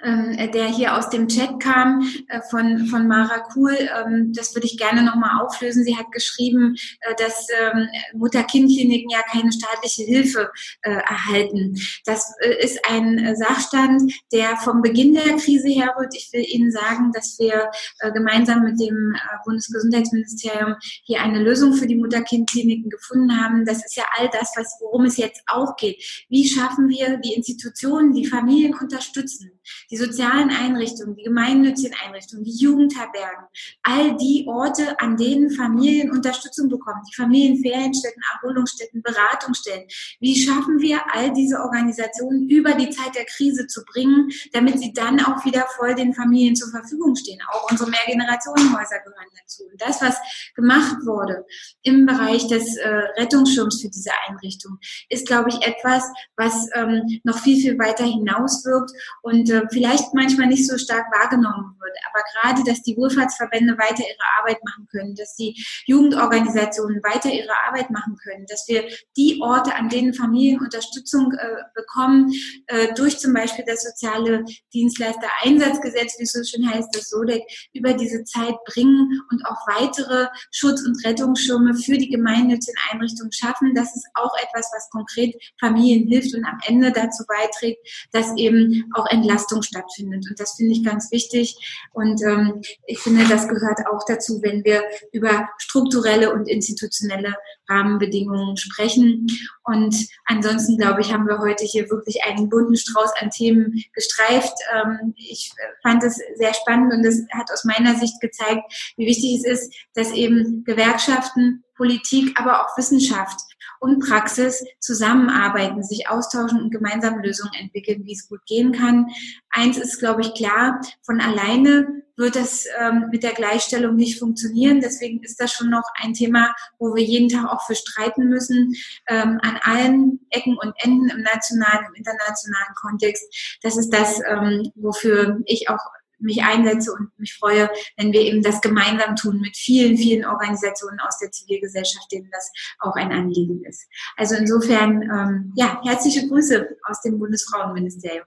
[SPEAKER 3] ähm, der hier aus dem Chat kam äh, von, von Mara Kuhl. Ähm, das würde ich gerne nochmal auflösen. Sie hat geschrieben, äh, dass ähm, Mutter-Kind-Kliniken ja keine staatliche Hilfe äh, erhalten. Das ist ein Sachstand, der vom Beginn der Krise herrührt. Ich will Ihnen sagen, dass wir gemeinsam mit dem Bundesgesundheitsministerium hier eine Lösung für die Mutter-Kind-Kliniken gefunden haben. Das ist ja all das, was, worum es jetzt auch geht. Wie schaffen wir die Institutionen, die Familien unterstützen? Die sozialen Einrichtungen, die gemeinnützigen Einrichtungen, die Jugendherbergen, all die Orte, an denen Familien Unterstützung bekommen, die Familienferienstätten, Erholungsstätten, Beratungsstellen. Wie schaffen wir all diese Organisationen über die Zeit der Krise zu bringen, damit sie dann auch wieder voll den Familien zur Verfügung stehen? Auch unsere Mehrgenerationenhäuser gehören dazu. Und das, was gemacht wurde im Bereich des äh, Rettungsschirms für diese Einrichtung, ist, glaube ich, etwas, was ähm, noch viel, viel weiter hinauswirkt und vielleicht manchmal nicht so stark wahrgenommen wird. Aber gerade, dass die Wohlfahrtsverbände weiter ihre Arbeit machen können, dass die Jugendorganisationen weiter ihre Arbeit machen können, dass wir die Orte, an denen Familien Unterstützung äh, bekommen, äh, durch zum Beispiel das soziale Dienstleister-Einsatzgesetz, wie es so schön heißt, das SODEC, über diese Zeit bringen und auch weitere Schutz- und Rettungsschirme für die gemeinnützigen Einrichtungen schaffen. Das ist auch etwas, was konkret Familien hilft und am Ende dazu beiträgt, dass eben auch Entlastung Entlastung stattfindet. Und das finde ich ganz wichtig. Und ähm, ich finde, das gehört auch dazu, wenn wir über strukturelle und institutionelle Rahmenbedingungen sprechen. Und ansonsten, glaube ich, haben wir heute hier wirklich einen bunten Strauß an Themen gestreift. Ähm, ich fand es sehr spannend und es hat aus meiner Sicht gezeigt, wie wichtig es ist, dass eben Gewerkschaften, Politik, aber auch Wissenschaft und Praxis zusammenarbeiten, sich austauschen und gemeinsam Lösungen entwickeln, wie es gut gehen kann. Eins ist, glaube ich, klar, von alleine wird das ähm, mit der Gleichstellung nicht funktionieren. Deswegen ist das schon noch ein Thema, wo wir jeden Tag auch für streiten müssen, ähm, an allen Ecken und Enden im nationalen, im internationalen Kontext. Das ist das, ähm, wofür ich auch mich einsetze und mich freue, wenn wir eben das gemeinsam tun mit vielen, vielen Organisationen aus der Zivilgesellschaft, denen das auch ein Anliegen ist. Also insofern, ähm, ja, herzliche Grüße aus dem Bundesfrauenministerium.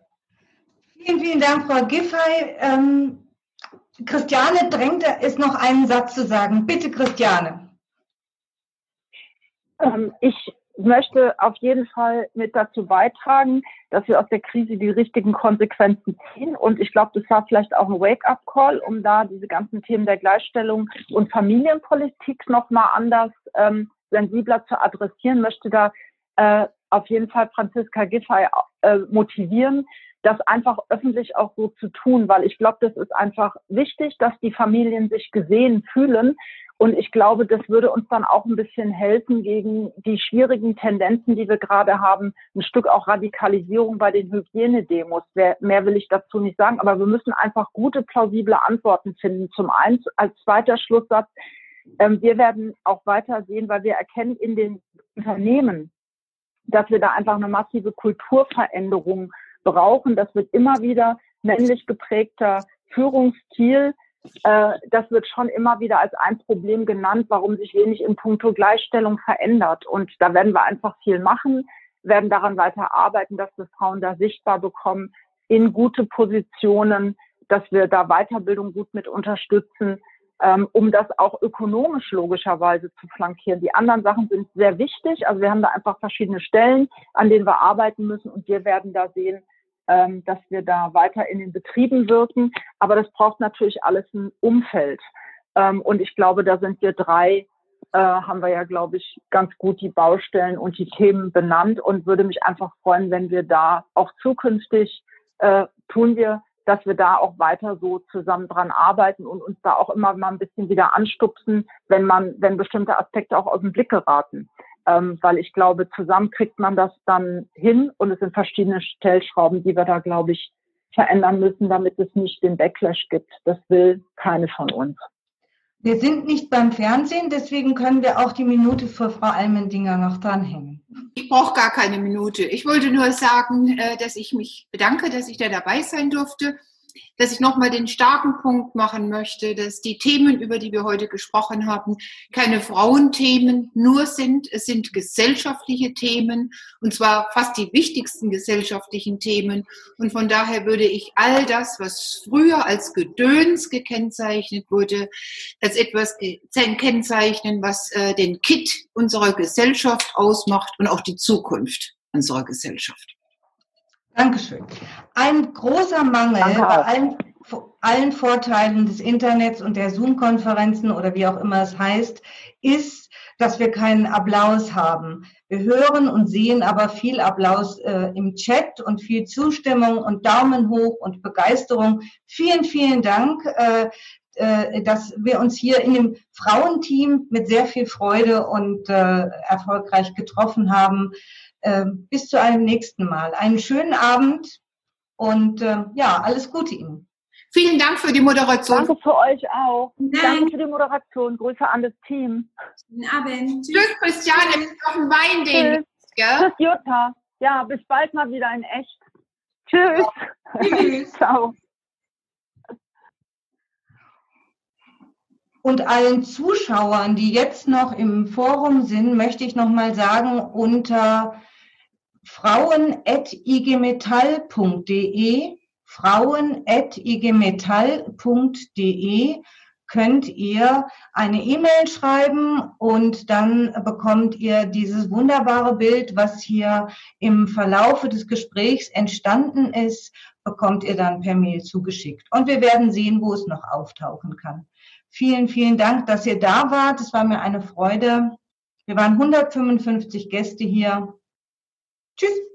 [SPEAKER 1] Vielen, vielen Dank, Frau Giffey. Ähm, Christiane drängt ist noch einen Satz zu sagen. Bitte, Christiane.
[SPEAKER 4] Ähm, ich möchte auf jeden Fall mit dazu beitragen, dass wir aus der Krise die richtigen Konsequenzen ziehen. Und ich glaube, das war vielleicht auch ein Wake-up-Call, um da diese ganzen Themen der Gleichstellung und Familienpolitik nochmal anders ähm, sensibler zu adressieren. Möchte da äh, auf jeden Fall Franziska Giffey äh, motivieren, das einfach öffentlich auch so zu tun, weil ich glaube, das ist einfach wichtig, dass die Familien sich gesehen fühlen und ich glaube, das würde uns dann auch ein bisschen helfen gegen die schwierigen Tendenzen, die wir gerade haben. Ein Stück auch Radikalisierung bei den Hygienedemos. Mehr will ich dazu nicht sagen. Aber wir müssen einfach gute, plausible Antworten finden. Zum einen als zweiter Schlusssatz. Ähm, wir werden auch weiter sehen, weil wir erkennen in den Unternehmen, dass wir da einfach eine massive Kulturveränderung brauchen. Das wird immer wieder männlich geprägter Führungsstil äh, das wird schon immer wieder als ein Problem genannt, warum sich wenig in puncto Gleichstellung verändert. Und da werden wir einfach viel machen, werden daran weiter arbeiten, dass wir Frauen da sichtbar bekommen. in gute Positionen, dass wir da Weiterbildung gut mit unterstützen, ähm, um das auch ökonomisch logischerweise zu flankieren. Die anderen Sachen sind sehr wichtig. Also wir haben da einfach verschiedene Stellen, an denen wir arbeiten müssen und wir werden da sehen, ähm, dass wir da weiter in den Betrieben wirken. Aber das braucht natürlich alles ein Umfeld. Ähm, und ich glaube, da sind wir drei, äh, haben wir ja, glaube ich, ganz gut die Baustellen und die Themen benannt und würde mich einfach freuen, wenn wir da auch zukünftig äh, tun wir dass wir da auch weiter so zusammen dran arbeiten und uns da auch immer mal ein bisschen wieder anstupsen, wenn man, wenn bestimmte Aspekte auch aus dem Blick geraten. Ähm, weil ich glaube, zusammen kriegt man das dann hin und es sind verschiedene Stellschrauben, die wir da, glaube ich, verändern müssen, damit es nicht den Backlash gibt. Das will keine von uns.
[SPEAKER 1] Wir sind nicht beim Fernsehen, deswegen können wir auch die Minute für Frau Almendinger noch dranhängen.
[SPEAKER 2] Ich brauche gar keine Minute. Ich wollte nur sagen, äh, dass ich mich bedanke, dass ich da dabei sein durfte dass ich nochmal den starken Punkt machen möchte, dass die Themen, über die wir heute gesprochen haben, keine Frauenthemen nur sind. Es sind gesellschaftliche Themen und zwar fast die wichtigsten gesellschaftlichen Themen. Und von daher würde ich all das, was früher als Gedöns gekennzeichnet wurde, als etwas kennzeichnen, was äh, den Kit unserer Gesellschaft ausmacht und auch die Zukunft unserer Gesellschaft.
[SPEAKER 1] Dankeschön. Ein großer Mangel bei allen, allen Vorteilen des Internets und der Zoom-Konferenzen oder wie auch immer es heißt, ist, dass wir keinen Applaus haben. Wir hören und sehen aber viel Applaus äh, im Chat und viel Zustimmung und Daumen hoch und Begeisterung. Vielen, vielen Dank, äh, äh, dass wir uns hier in dem Frauenteam mit sehr viel Freude und äh, erfolgreich getroffen haben. Ähm, bis zu einem nächsten Mal. Einen schönen Abend und äh, ja, alles Gute Ihnen.
[SPEAKER 2] Vielen Dank für die Moderation.
[SPEAKER 4] Danke für euch auch. Nein. Danke für die Moderation. Grüße an das Team.
[SPEAKER 2] Guten Abend. Tschüss, Christiane. Auf den Wein den.
[SPEAKER 4] Tschüss, Jutta. Ja, bis bald mal wieder in echt. Tschüss. Tschüss. [LAUGHS] Ciao.
[SPEAKER 1] Und allen Zuschauern, die jetzt noch im Forum sind, möchte ich noch mal sagen, unter frauen.igmetall.de frauen.igmetall.de könnt ihr eine E-Mail schreiben und dann bekommt ihr dieses wunderbare Bild, was hier im Verlaufe des Gesprächs entstanden ist, bekommt ihr dann per Mail zugeschickt. Und wir werden sehen, wo es noch auftauchen kann. Vielen, vielen Dank, dass ihr da wart. Es war mir eine Freude. Wir waren 155 Gäste hier. Tschüss.